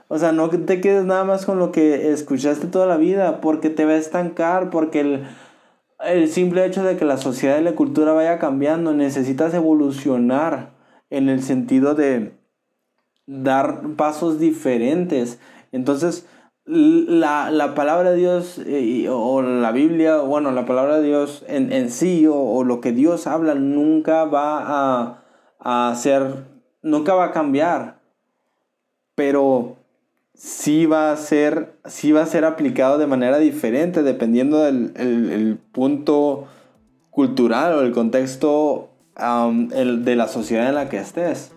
Speaker 2: o sea, no te quedes nada más con lo que escuchaste toda la vida, porque te va a estancar, porque el, el simple hecho de que la sociedad y la cultura vaya cambiando, necesitas evolucionar en el sentido de dar pasos diferentes. Entonces, la, la palabra de Dios eh, o la Biblia, bueno, la palabra de Dios en, en sí o, o, lo que Dios habla nunca va a, a ser, nunca va a cambiar. Pero sí va a ser, sí va a ser aplicado de manera diferente dependiendo del el, punto cultural o el contexto el, de la sociedad en la que estés.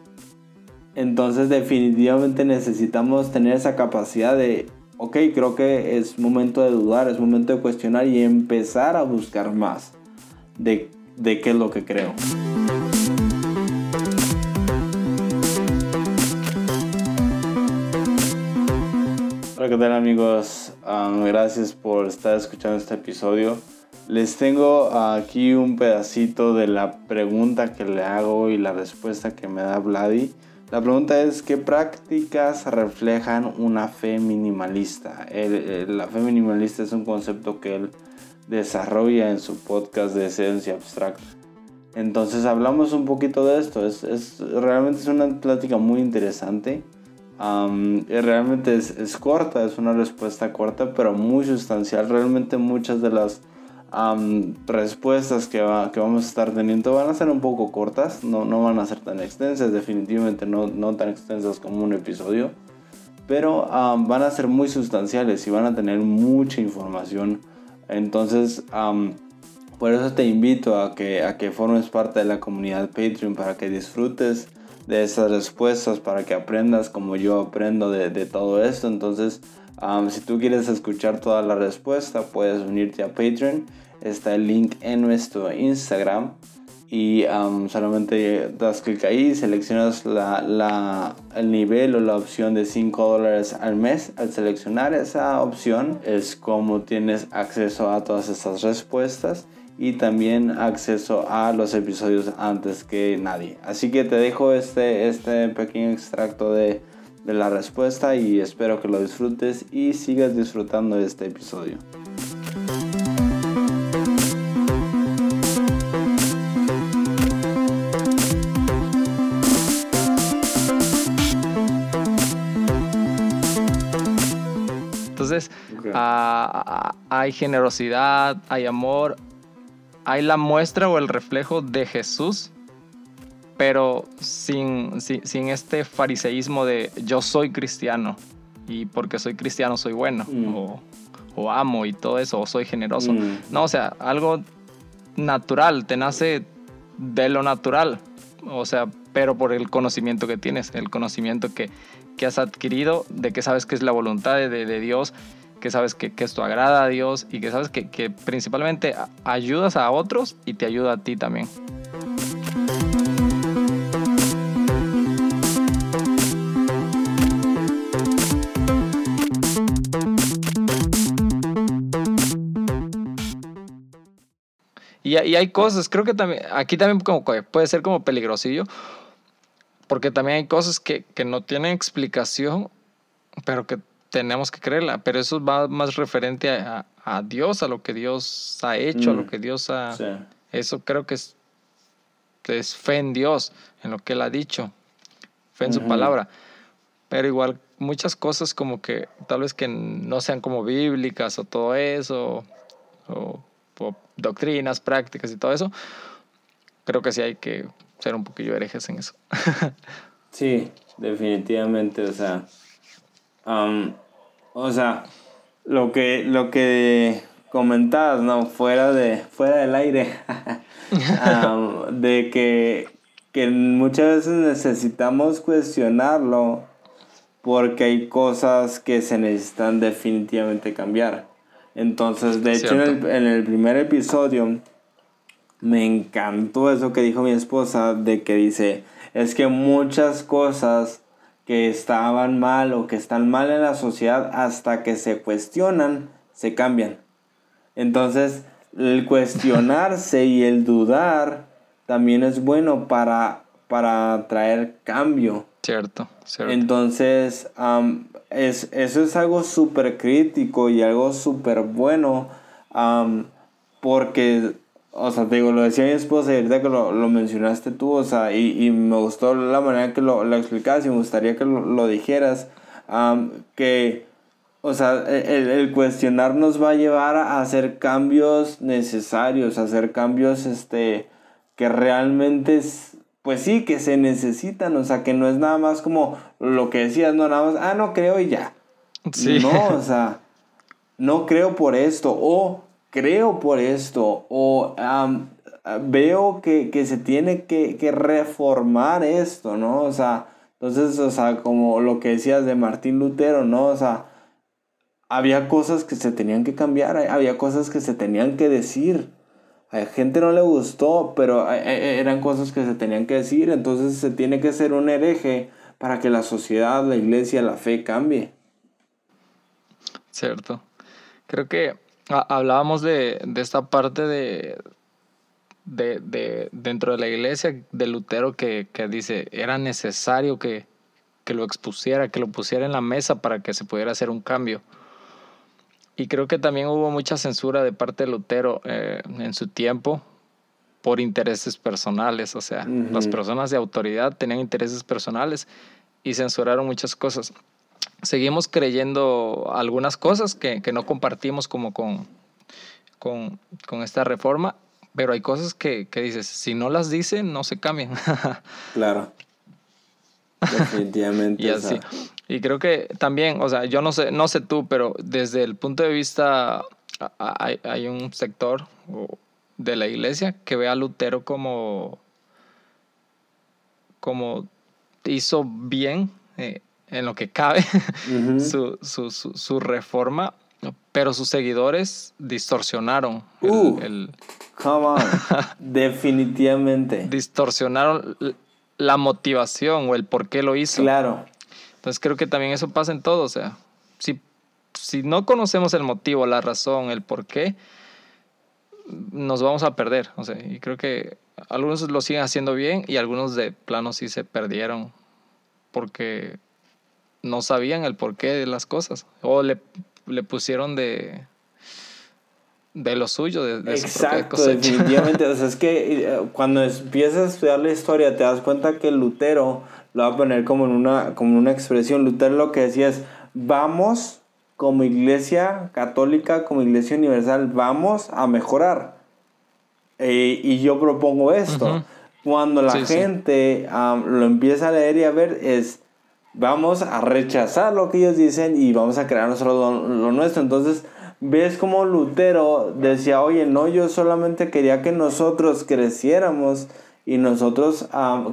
Speaker 2: Entonces definitivamente necesitamos tener esa capacidad de, ok, creo que es momento de dudar, es momento de cuestionar y empezar a buscar más de, de qué es lo que creo. Hola, ¿qué tal amigos? Um, gracias por estar escuchando este episodio. Les tengo aquí un pedacito de la pregunta que le hago y la respuesta que me da Vladi. La pregunta es, ¿qué prácticas reflejan una fe minimalista? la fe minimalista es un concepto que él desarrolla en su podcast de esencia abstracta. Entonces hablamos un poquito de esto. Es, es realmente es una plática muy interesante realmente es, corta, es una respuesta corta, pero muy sustancial. Realmente muchas de las respuestas que, que, vamos a estar teniendo van a ser un poco cortas, no, no van a ser tan extensas, definitivamente no, no tan extensas como un episodio, pero van a ser muy sustanciales y van a tener mucha información. Entonces, por eso te invito a que, a que formes parte de la comunidad Patreon para que disfrutes de esas respuestas para que aprendas como yo aprendo de, de todo esto. Entonces, si tú quieres escuchar toda la respuesta, puedes unirte a Patreon. Está el link en nuestro Instagram. Y solamente das clic ahí, seleccionas la, la, el nivel o la opción de 5 dólares al mes. Al seleccionar esa opción es como tienes acceso a todas estas respuestas y también acceso a los episodios antes que nadie. Así que te dejo este, este pequeño extracto de, de la respuesta y espero que lo disfrutes y sigas disfrutando de este episodio.
Speaker 1: Entonces, ah, ah, hay generosidad, hay amor, hay la muestra o el reflejo de Jesús, pero sin, sin, este fariseísmo de yo soy cristiano y porque soy cristiano soy bueno mm. o, amo y todo eso o soy generoso. Mm. No, o sea, algo natural, te nace de lo natural, o sea, pero por el conocimiento que tienes, el conocimiento que, que has adquirido, de que sabes que es la voluntad de, de Dios que sabes que, esto agrada a Dios y que sabes que, que principalmente ayudas a otros y te ayuda a ti también. Y, hay cosas, creo que también, aquí también como puede ser como peligrosillo, porque también hay cosas que, que no tienen explicación, pero que tenemos que creerla, pero eso va más referente a, a Dios, a lo que Dios ha hecho, a lo mm. que Dios ha... Eso creo que es, es fe en Dios, en lo que Él ha dicho, fe en su palabra. Pero igual muchas cosas como que tal vez que no sean como bíblicas o todo eso, o, o doctrinas, prácticas y todo eso, creo que sí hay que ser un poquillo herejes en eso.
Speaker 2: sí, definitivamente, o sea o sea, lo que, lo que comentabas, ¿no? Fuera, de, fuera del aire, de que, que muchas veces necesitamos cuestionarlo porque hay cosas que se necesitan definitivamente cambiar. Entonces, de hecho, en el, en el, primer episodio me encantó eso que dijo mi esposa, de que dice, es que muchas cosas que estaban mal o que están mal en la sociedad hasta que se cuestionan, se cambian. Entonces, el cuestionarse y el dudar también es bueno para, para traer cambio.
Speaker 1: Cierto, cierto.
Speaker 2: Entonces, es, eso es algo súper crítico y algo súper bueno porque, o sea, te digo, lo decía mi esposa y ahorita que lo, mencionaste tú, o sea, y, me gustó la manera que lo, lo explicabas y me gustaría que lo, dijeras, que o sea, el, el, cuestionar nos va a llevar a hacer cambios necesarios, a hacer cambios este, que realmente, pues sí, que se necesitan, o sea, que no es nada más como lo que decías, no nada más, ah, no creo y ya. Sí. No, o sea, no creo por esto, o creo por esto, o veo que, que, se tiene que, que reformar esto, ¿no? O sea, entonces, o sea, como lo que decías de Martín Lutero, ¿no? O sea, había cosas que se tenían que cambiar, había cosas que se tenían que decir. A gente no le gustó, pero eran cosas que se tenían que decir, entonces se tiene que ser un hereje para que la sociedad, la iglesia, la fe cambie.
Speaker 1: Cierto. Creo que hablábamos de, esta parte de, de, dentro de la iglesia de Lutero que, dice era necesario que, que lo expusiera, que lo pusiera en la mesa para que se pudiera hacer un cambio. Y creo que también hubo mucha censura de parte de Lutero eh, en su tiempo por intereses personales. O sea, las personas de autoridad tenían intereses personales y censuraron muchas cosas. Seguimos creyendo algunas cosas que, que no compartimos como con, con, con, esta reforma, pero hay cosas que, que dices, si no las dicen, no se cambian.
Speaker 2: claro. Definitivamente.
Speaker 1: y así. Y creo que también, o sea, yo no sé, no sé tú, pero desde el punto de vista, hay, hay un sector de la iglesia que ve a Lutero como, como hizo bien eh, en lo que cabe su, su, su, reforma, pero sus seguidores distorsionaron
Speaker 2: uh, el, come on. definitivamente.
Speaker 1: Distorsionaron la motivación o el por qué lo hizo.
Speaker 2: Claro.
Speaker 1: Entonces creo que también eso pasa en todo, o sea, si, si no conocemos el motivo, la razón, el por qué, nos vamos a perder, o sea, y creo que algunos lo siguen haciendo bien y algunos de plano sí se perdieron porque no sabían el porqué de las cosas o le, le pusieron de de lo suyo, de,
Speaker 2: Exacto, definitivamente. o sea, es que eh, cuando empiezas a estudiar la historia te das cuenta que Lutero lo voy a poner como en una, como una expresión. Lutero lo que decía es, vamos como iglesia católica, como iglesia universal, vamos a mejorar. Eh, y yo propongo esto. Cuando la gente lo empieza a leer y a ver, es, vamos a rechazar lo que ellos dicen y vamos a crear nosotros lo nuestro. Entonces, ves como Lutero decía, oye, no, yo solamente quería que nosotros creciéramos y nosotros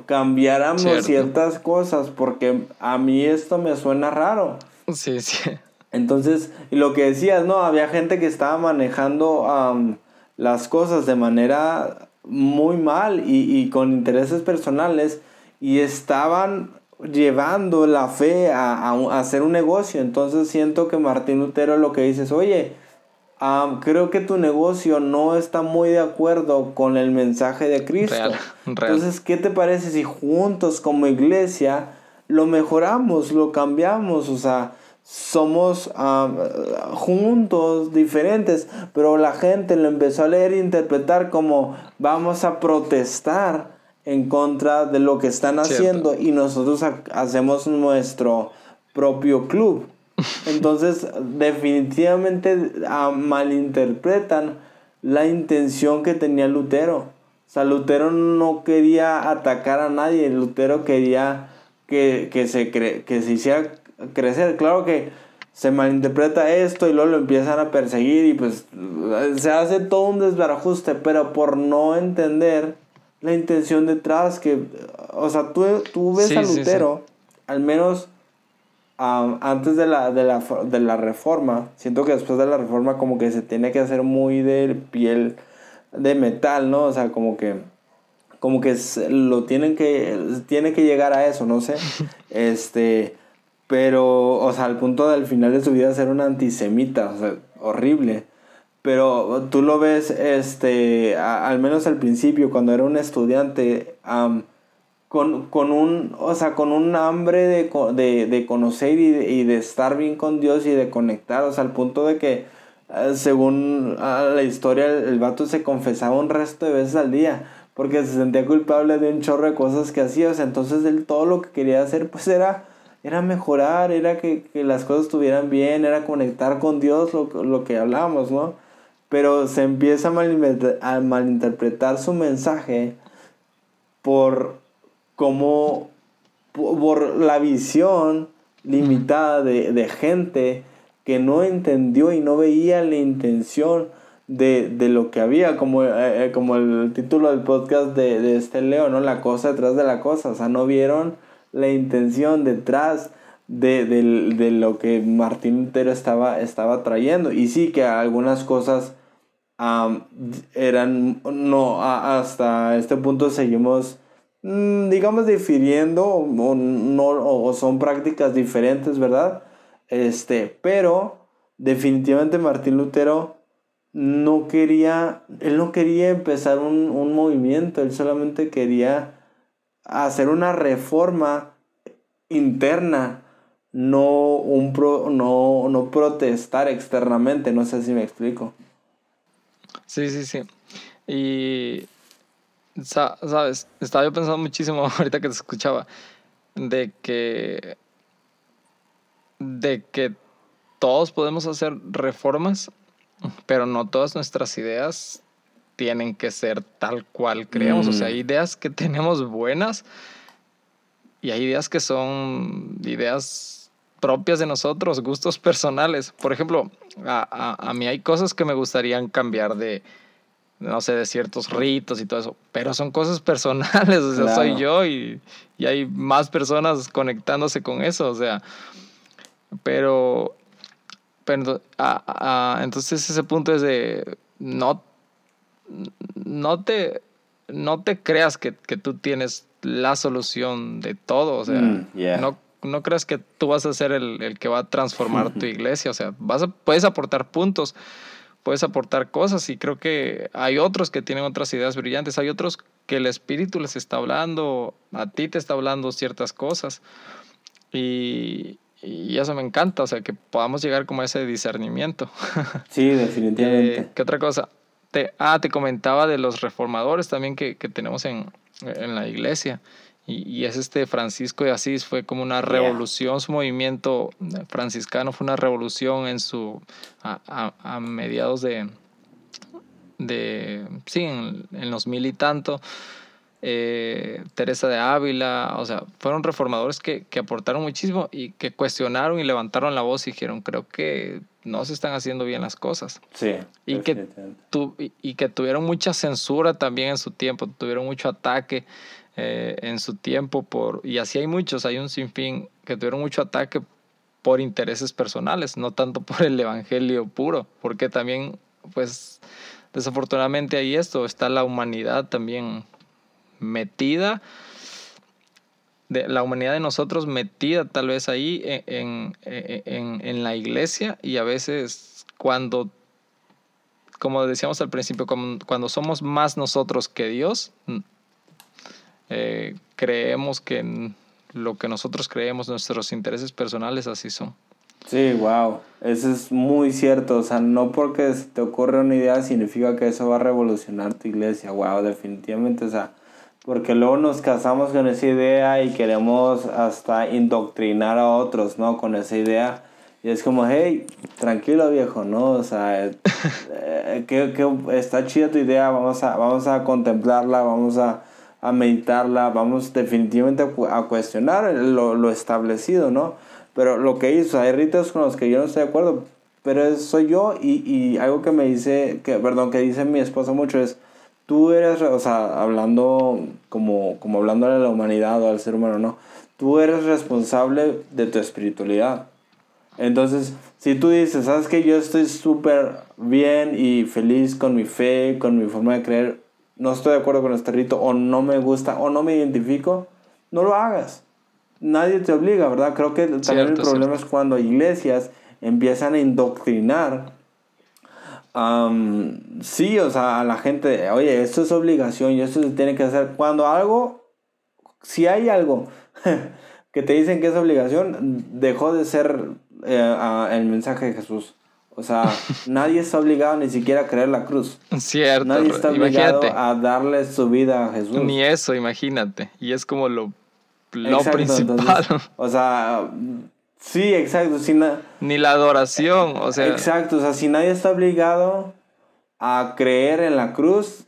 Speaker 2: cambiáramos ciertas cosas porque a mí esto me suena raro.
Speaker 1: Sí, sí.
Speaker 2: Entonces, lo que decías, ¿no? Había gente que estaba manejando las cosas de manera muy mal y, y, con intereses personales y estaban llevando la fe a, a, hacer un negocio. Entonces siento que Martín Lutero lo que dice es, oye, creo que tu negocio no está muy de acuerdo con el mensaje de Cristo. Entonces, ¿qué te parece si juntos como iglesia lo mejoramos, lo cambiamos? O sea, somos juntos, diferentes, pero la gente lo empezó a leer e interpretar como vamos a protestar en contra de lo que están haciendo y nosotros hacemos nuestro propio club. Entonces, definitivamente ah, malinterpretan la intención que tenía Lutero. O sea, Lutero no quería atacar a nadie, Lutero quería que, se, que se hiciera crecer. Claro que se malinterpreta esto y luego lo empiezan a perseguir y pues se hace todo un desbarajuste, pero por no entender la intención detrás que, o sea, tú, tú ves a Lutero, al menos antes de la, de, la, de la reforma, siento que después de la reforma como que se tiene que hacer muy de piel de metal, ¿no? O sea, como que como que lo tienen que tiene que llegar a eso, no sé. Este pero, o sea, al punto del final de su vida ser un antisemita, o sea, horrible. Pero tú lo ves, este, al menos al principio, cuando era un estudiante, con, con, un, o sea, con un hambre de, de, de conocer y de, estar bien con Dios y de conectar, o sea, al punto de que, eh, según ah, la historia, el, el vato se confesaba un resto de veces al día porque se sentía culpable de un chorro de cosas que hacía, o sea, entonces él todo lo que quería hacer pues era era mejorar, era que, las cosas estuvieran bien, era conectar con Dios, lo, que hablábamos, ¿no? Pero se empieza a, malinterpretar su mensaje por como por la visión limitada de, gente que no entendió y no veía la intención de, lo que había, como, eh, eh, como el título del podcast de, de este Leo, ¿no? La cosa detrás de la cosa, o sea, no vieron la intención detrás de, lo que Martín Lutero estaba, estaba trayendo. Y sí que algunas cosas eran, no, hasta este punto seguimos, mm, digamos, difiriendo o, no, o son prácticas diferentes, ¿verdad? Este, pero definitivamente Martín Lutero no quería, él no quería empezar un, un movimiento, él solamente quería hacer una reforma interna, no, un pro, no, no protestar externamente, no sé si me explico.
Speaker 1: Sí, sí, sí. Y, sabes, estaba yo pensando muchísimo ahorita que te escuchaba, de que, de que todos podemos hacer reformas, pero no todas nuestras ideas tienen que ser tal cual creemos. O sea, hay mm. ideas que tenemos buenas y hay ideas que son ideas propias de nosotros, gustos personales. Por ejemplo, a, a, mí hay cosas que me gustarían cambiar de, no sé, de ciertos ritos y todo eso, pero son cosas personales, o sea, soy yo y, y, hay más personas conectándose con eso, o sea, pero, pero entonces ese punto es de, no no te, no te creas que, que tú tienes la solución de todo, o sea, mm, no, no creas que tú vas a ser el, el que va a transformar tu iglesia, o sea, vas a, puedes aportar puntos, puedes aportar cosas y creo que hay otros que tienen otras ideas brillantes, hay otros que el Espíritu les está hablando, a ti te está hablando ciertas cosas y, y eso me encanta, o sea, que podamos llegar como a ese discernimiento.
Speaker 2: Sí, definitivamente.
Speaker 1: Eh, ¿Qué otra cosa? ah, te comentaba de los reformadores también que, que tenemos en, en, la iglesia. Y, y, es este Francisco de Asís, fue como una revolución, su movimiento franciscano fue una revolución en su, a, a, mediados de, de sí, en, en los mil y tanto. Eh, Teresa de Ávila, o sea, fueron reformadores que, que, aportaron muchísimo y que cuestionaron y levantaron la voz y dijeron, creo que no se están haciendo bien las cosas.
Speaker 2: Sí.
Speaker 1: Y que, tu, y, que tuvieron mucha censura también en su tiempo, tuvieron mucho ataque eh, en su tiempo, por, y así hay muchos, hay un sinfín que tuvieron mucho ataque por intereses personales, no tanto por el evangelio puro, porque también, pues, desafortunadamente hay esto, está la humanidad también metida, de la humanidad de nosotros metida tal vez ahí en, en, en, la iglesia y a veces cuando, como decíamos al principio, cuando somos más nosotros que Dios, eh, creemos que lo que nosotros creemos, nuestros intereses personales así son.
Speaker 2: Sí, wow, eso es muy cierto, o sea, no porque te ocurre una idea significa que eso va a revolucionar tu iglesia, wow, definitivamente, o sea, porque luego nos casamos con esa idea y queremos hasta indoctrinar a otros, ¿no? Con esa idea. Y es como, hey, tranquilo viejo, ¿no? O sea, eh, que, que, está chida tu idea, vamos a, vamos a contemplarla, vamos a, a meditarla, vamos definitivamente a cuestionar lo, lo, establecido, ¿no? pero lo que hizo, hay ritos con los que yo no estoy de acuerdo, pero soy yo y, y algo que me dice, que, perdón, que dice mi esposa mucho es, tú eres, o sea, hablando como, como hablando a la humanidad o al ser humano, ¿no? Tú eres responsable de tu espiritualidad. Entonces, si tú dices, sabes que yo estoy súper bien y feliz con mi fe, con mi forma de creer, no estoy de acuerdo con este rito o no me gusta o no me identifico, no lo hagas. Nadie te obliga, ¿verdad? Creo que también el problema es cuando iglesias empiezan a indoctrinar. sí, o sea, a la gente, oye, esto es obligación y esto se tiene que hacer. Cuando algo, si hay algo que te dicen que es obligación, dejó de ser eh, el mensaje de Jesús. O sea, nadie está obligado ni siquiera a creer la cruz.
Speaker 1: Cierto.
Speaker 2: Nadie está obligado a darle su vida a Jesús.
Speaker 1: Ni eso, imagínate. Y es como lo, lo principal.
Speaker 2: o sea, sí, exacto.
Speaker 1: ni la adoración, o sea.
Speaker 2: Exacto, o sea, si nadie está obligado a creer en la cruz,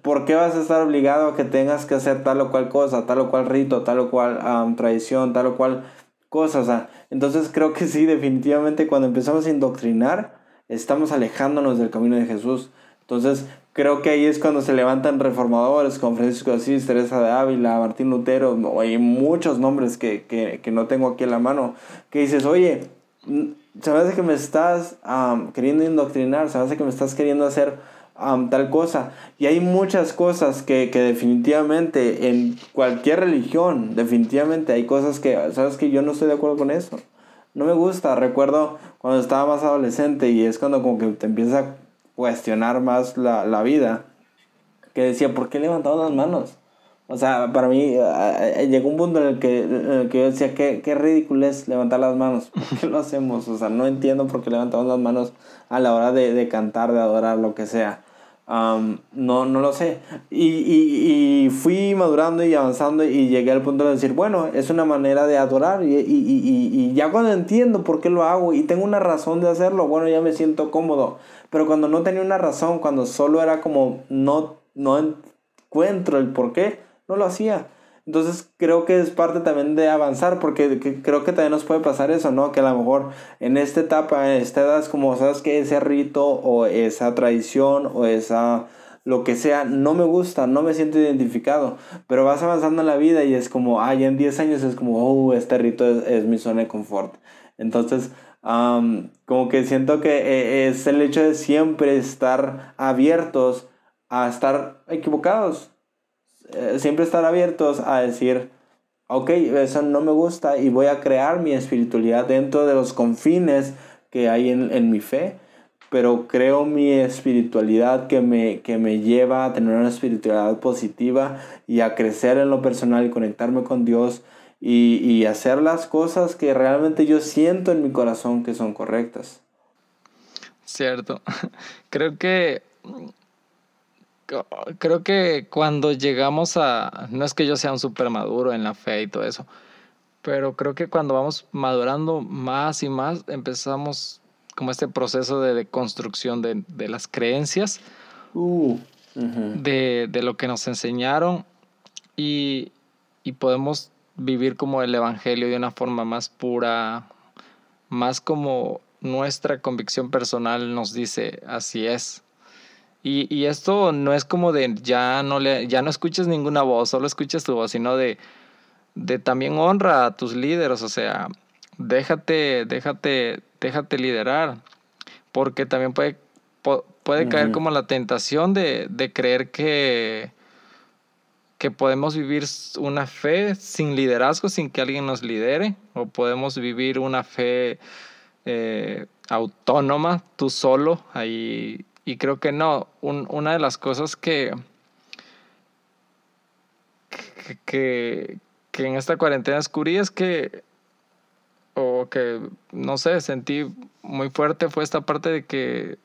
Speaker 2: ¿por qué vas a estar obligado a que tengas que hacer tal o cual cosa, tal o cual rito, tal o cual tradición, tal o cual cosa? O sea, entonces creo que sí, definitivamente cuando empezamos a indoctrinar, estamos alejándonos del camino de Jesús. Entonces creo que ahí es cuando se levantan reformadores como Francisco de Asís, Teresa de Ávila, Martín Lutero, hay muchos nombres que, que, que no tengo aquí en la mano, que dices, oye, se me hace que me estás queriendo indoctrinar, se hace que me estás queriendo hacer tal cosa. Y hay muchas cosas que, que, definitivamente en cualquier religión, definitivamente hay cosas que, sabes que yo no estoy de acuerdo con eso. No me gusta. Recuerdo cuando estaba más adolescente y es cuando como que te empieza a cuestionar más la, la vida. Que decía, ¿por qué levantado las manos? O sea, para mí llegó un punto en el que, en el que yo decía, ¿qué, qué ridículo es levantar las manos. ¿Por qué lo hacemos? O sea, no entiendo por qué levantamos las manos a la hora de, de cantar, de adorar, lo que sea no, no lo sé. Y, y, y, fui madurando y avanzando y llegué al punto de decir, bueno, es una manera de adorar y, y, ya cuando entiendo por qué lo hago y tengo una razón de hacerlo, bueno, ya me siento cómodo. Pero cuando no tenía una razón, cuando solo era como no, no encuentro el por qué, no lo hacía. Entonces creo que es parte también de avanzar, porque creo que también nos puede pasar eso, ¿no? Que a lo mejor en esta etapa, en esta edad, es como, ¿sabes que Ese rito o esa tradición o esa lo que sea, no me gusta, no me siento identificado, pero vas avanzando en la vida y es como, ay, en 10 años es como, oh, este rito es, mi zona de confort. Entonces, como que siento que eh, es el hecho de siempre estar abiertos a estar equivocados, eh, siempre estar abiertos a decir, ok, eso no me gusta y voy a crear mi espiritualidad dentro de los confines que hay en, en mi fe, pero creo mi espiritualidad que me, que me lleva a tener una espiritualidad positiva y a crecer en lo personal y conectarme con Dios y, y hacer las cosas que realmente yo siento en mi corazón que son correctas.
Speaker 1: Cierto. Creo que creo que cuando llegamos a, no es que yo sea un súper maduro en la fe y todo eso, pero creo que cuando vamos madurando más y más, empezamos como este proceso de, construcción de, de, las creencias, uh, de, de, lo que nos enseñaron y, y podemos vivir como el Evangelio de una forma más pura, más como nuestra convicción personal nos dice, así es. Y, y, esto no es como de ya no, le, ya no escuches ninguna voz, solo escuches tu voz, sino de, de también honra a tus líderes, o sea, déjate, déjate, déjate liderar, porque también puede, puede caer como la tentación de, de creer que, que podemos vivir una fe sin liderazgo, sin que alguien nos lidere, o podemos vivir una fe eh, autónoma, tú solo, ahí y creo que no, una de las cosas que, que, que, en esta cuarentena descubrí es que, o que, no sé, sentí muy fuerte fue esta parte de que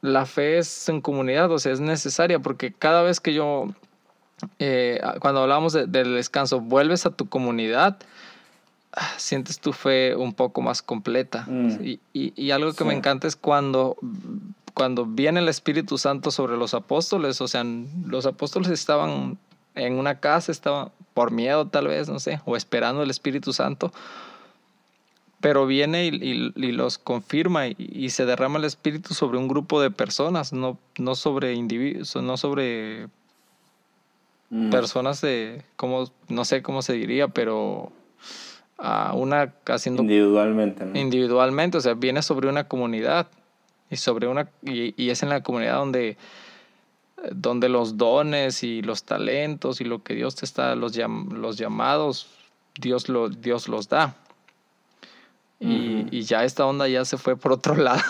Speaker 1: la fe es en comunidad, o sea, es necesaria, porque cada vez que yo, eh, cuando hablamos del descanso, vuelves a tu comunidad, sientes tu fe un poco más completa. Mm. Y, y, algo que me encanta es cuando, cuando viene el Espíritu Santo sobre los apóstoles, o sea, los apóstoles estaban en una casa, estaban por miedo tal vez, no sé, o esperando el Espíritu Santo. Pero viene y, los confirma y, se derrama el Espíritu sobre un grupo de personas, no, no sobre individuos, no sobre mm. personas de, como, no sé cómo se diría, pero a una haciendo
Speaker 2: individualmente
Speaker 1: individualmente o sea viene sobre una comunidad y sobre una y, es en la comunidad donde donde los dones y los talentos y lo que Dios te está los los llamados Dios lo Dios los da. Y, ya esta onda ya se fue por otro lado.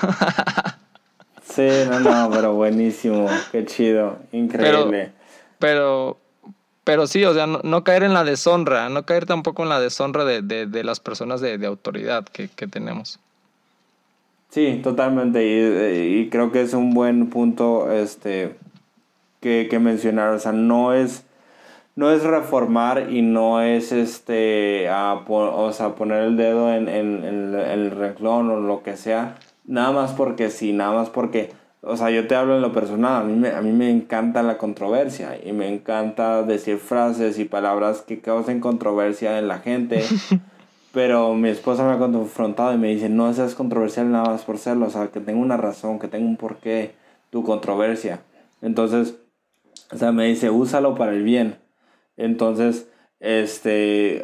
Speaker 2: Sí no no pero buenísimo qué chido increíble.
Speaker 1: pero pero sí, o sea, no, caer en la deshonra, no caer tampoco en la deshonra de, las personas de, autoridad que, tenemos.
Speaker 2: Sí, totalmente. Y, creo que es un buen punto este, que, mencionar. O sea, no es, no es reformar y no es este, o sea, poner el dedo en, en, en el renglón o lo que sea. Nada más porque sí, nada más porque o sea, yo te hablo en lo personal, a mí, me, a mí me encanta la controversia y me encanta decir frases y palabras que causen controversia en la gente. pero mi esposa me ha confrontado y me dice, no seas controversial nada más por serlo, o sea, que tenga una razón, que tenga un porqué tu controversia. Entonces, o sea, me dice, úsalo para el bien. Entonces, este,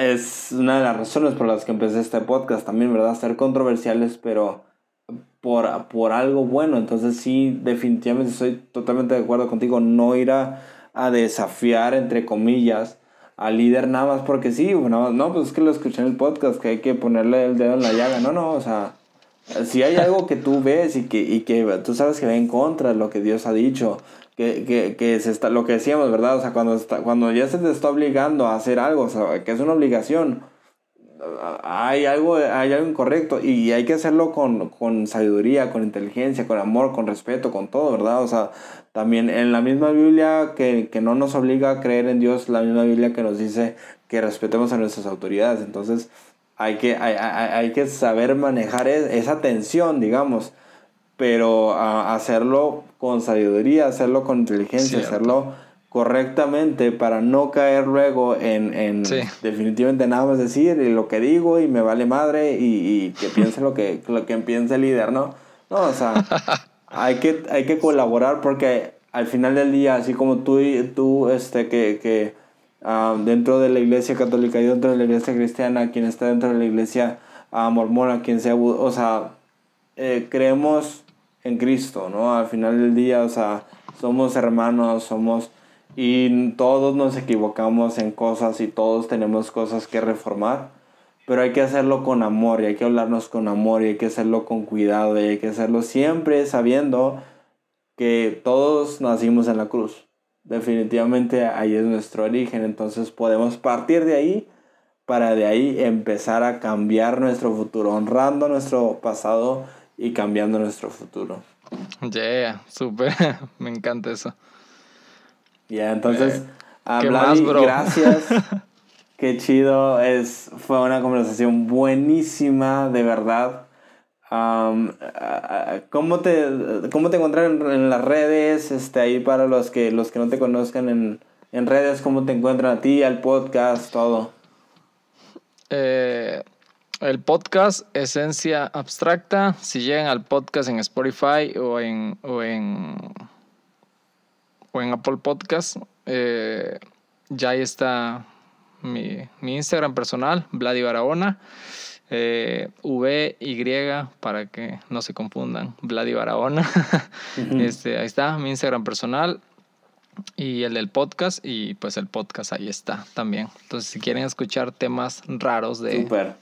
Speaker 2: es una de las razones por las que empecé este podcast también, ¿verdad? Ser controversiales, pero por, por algo bueno. Entonces sí, definitivamente estoy totalmente de acuerdo contigo. No ir a, desafiar, entre comillas, al líder nada más porque sí. No, no, pues es que lo escuché en el podcast, que hay que ponerle el dedo en la llaga. No, no, o sea, si hay algo que tú ves y que, y que tú sabes que va en contra de lo que Dios ha dicho, que, que, que se está, lo que decíamos, ¿verdad? O sea, cuando, está, cuando ya se te está obligando a hacer algo, o sea, que es una obligación hay algo, hay algo incorrecto y hay que hacerlo con, con, sabiduría, con inteligencia, con amor, con respeto, con todo, ¿verdad? O sea, también en la misma Biblia que, que no nos obliga a creer en Dios, la misma Biblia que nos dice que respetemos a nuestras autoridades. Entonces, hay que, hay, hay, hay que saber manejar esa tensión, digamos, pero hacerlo con sabiduría, hacerlo con inteligencia, hacerlo correctamente para no caer luego en, en definitivamente nada más decir lo que digo y me vale madre y, que piense lo que, lo que piense el líder, ¿no? No, o sea, hay que, hay que colaborar porque al final del día, así como tú, tú este, que, que ah, dentro de la iglesia católica y dentro de la iglesia cristiana, quien está dentro de la iglesia uh, mormona, quien sea, o sea, eh, creemos en Cristo, ¿no? Al final del día, o sea, somos hermanos, somos y todos nos equivocamos en cosas y todos tenemos cosas que reformar, pero hay que hacerlo con amor y hay que hablarnos con amor y hay que hacerlo con cuidado y hay que hacerlo siempre sabiendo que todos nacimos en la cruz. Definitivamente ahí es nuestro origen, entonces podemos partir de ahí para de ahí empezar a cambiar nuestro futuro, honrando nuestro pasado y cambiando nuestro futuro.
Speaker 1: Yeah, súper, me encanta eso.
Speaker 2: Ya, entonces, eh, gracias. Qué chido, es, fue una conversación buenísima, de verdad. ¿cómo, te, ¿Cómo te encuentran en, las redes? Este, ahí para los que, los que no te conozcan en, en redes, ¿cómo te encuentran a ti, al podcast, todo?
Speaker 1: Eh, el podcast Esencia Abstracta, si llegan al podcast en Spotify o en, o en o en Apple Podcast. Eh, ya ahí está mi, Instagram personal, Vladi Barahona. Eh, v y para que no se confundan, Vladi Barahona. este, ahí está mi Instagram personal y el del podcast y pues el podcast ahí está también. Entonces si quieren escuchar temas raros de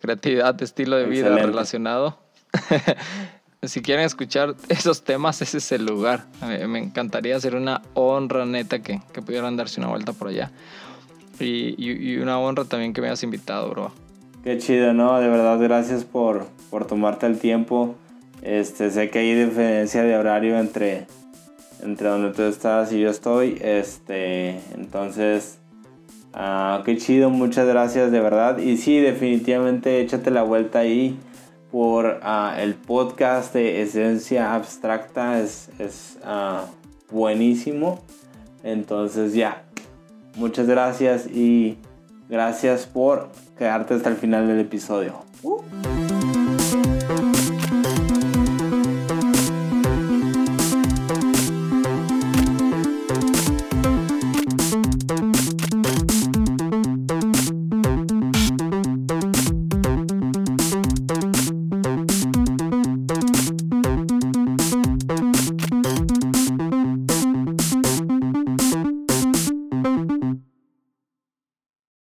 Speaker 1: creatividad, de estilo de vida relacionado, si quieren escuchar esos temas, ese es el lugar. Me, encantaría hacer una honra neta que, que, pudieran darse una vuelta por allá. Y, y, una honra también que me hayas invitado, bro.
Speaker 2: Qué chido, ¿no? De verdad, gracias por, por tomarte el tiempo. Este, sé que hay diferencia de horario entre, entre donde tú estás y yo estoy. Este, entonces, uh, qué chido, muchas gracias, de verdad. Y sí, definitivamente échate la vuelta ahí por ah, el podcast de Esencia Abstracta. Es, es ah, buenísimo. Entonces ya, muchas gracias y gracias por quedarte hasta el final del episodio. Uh.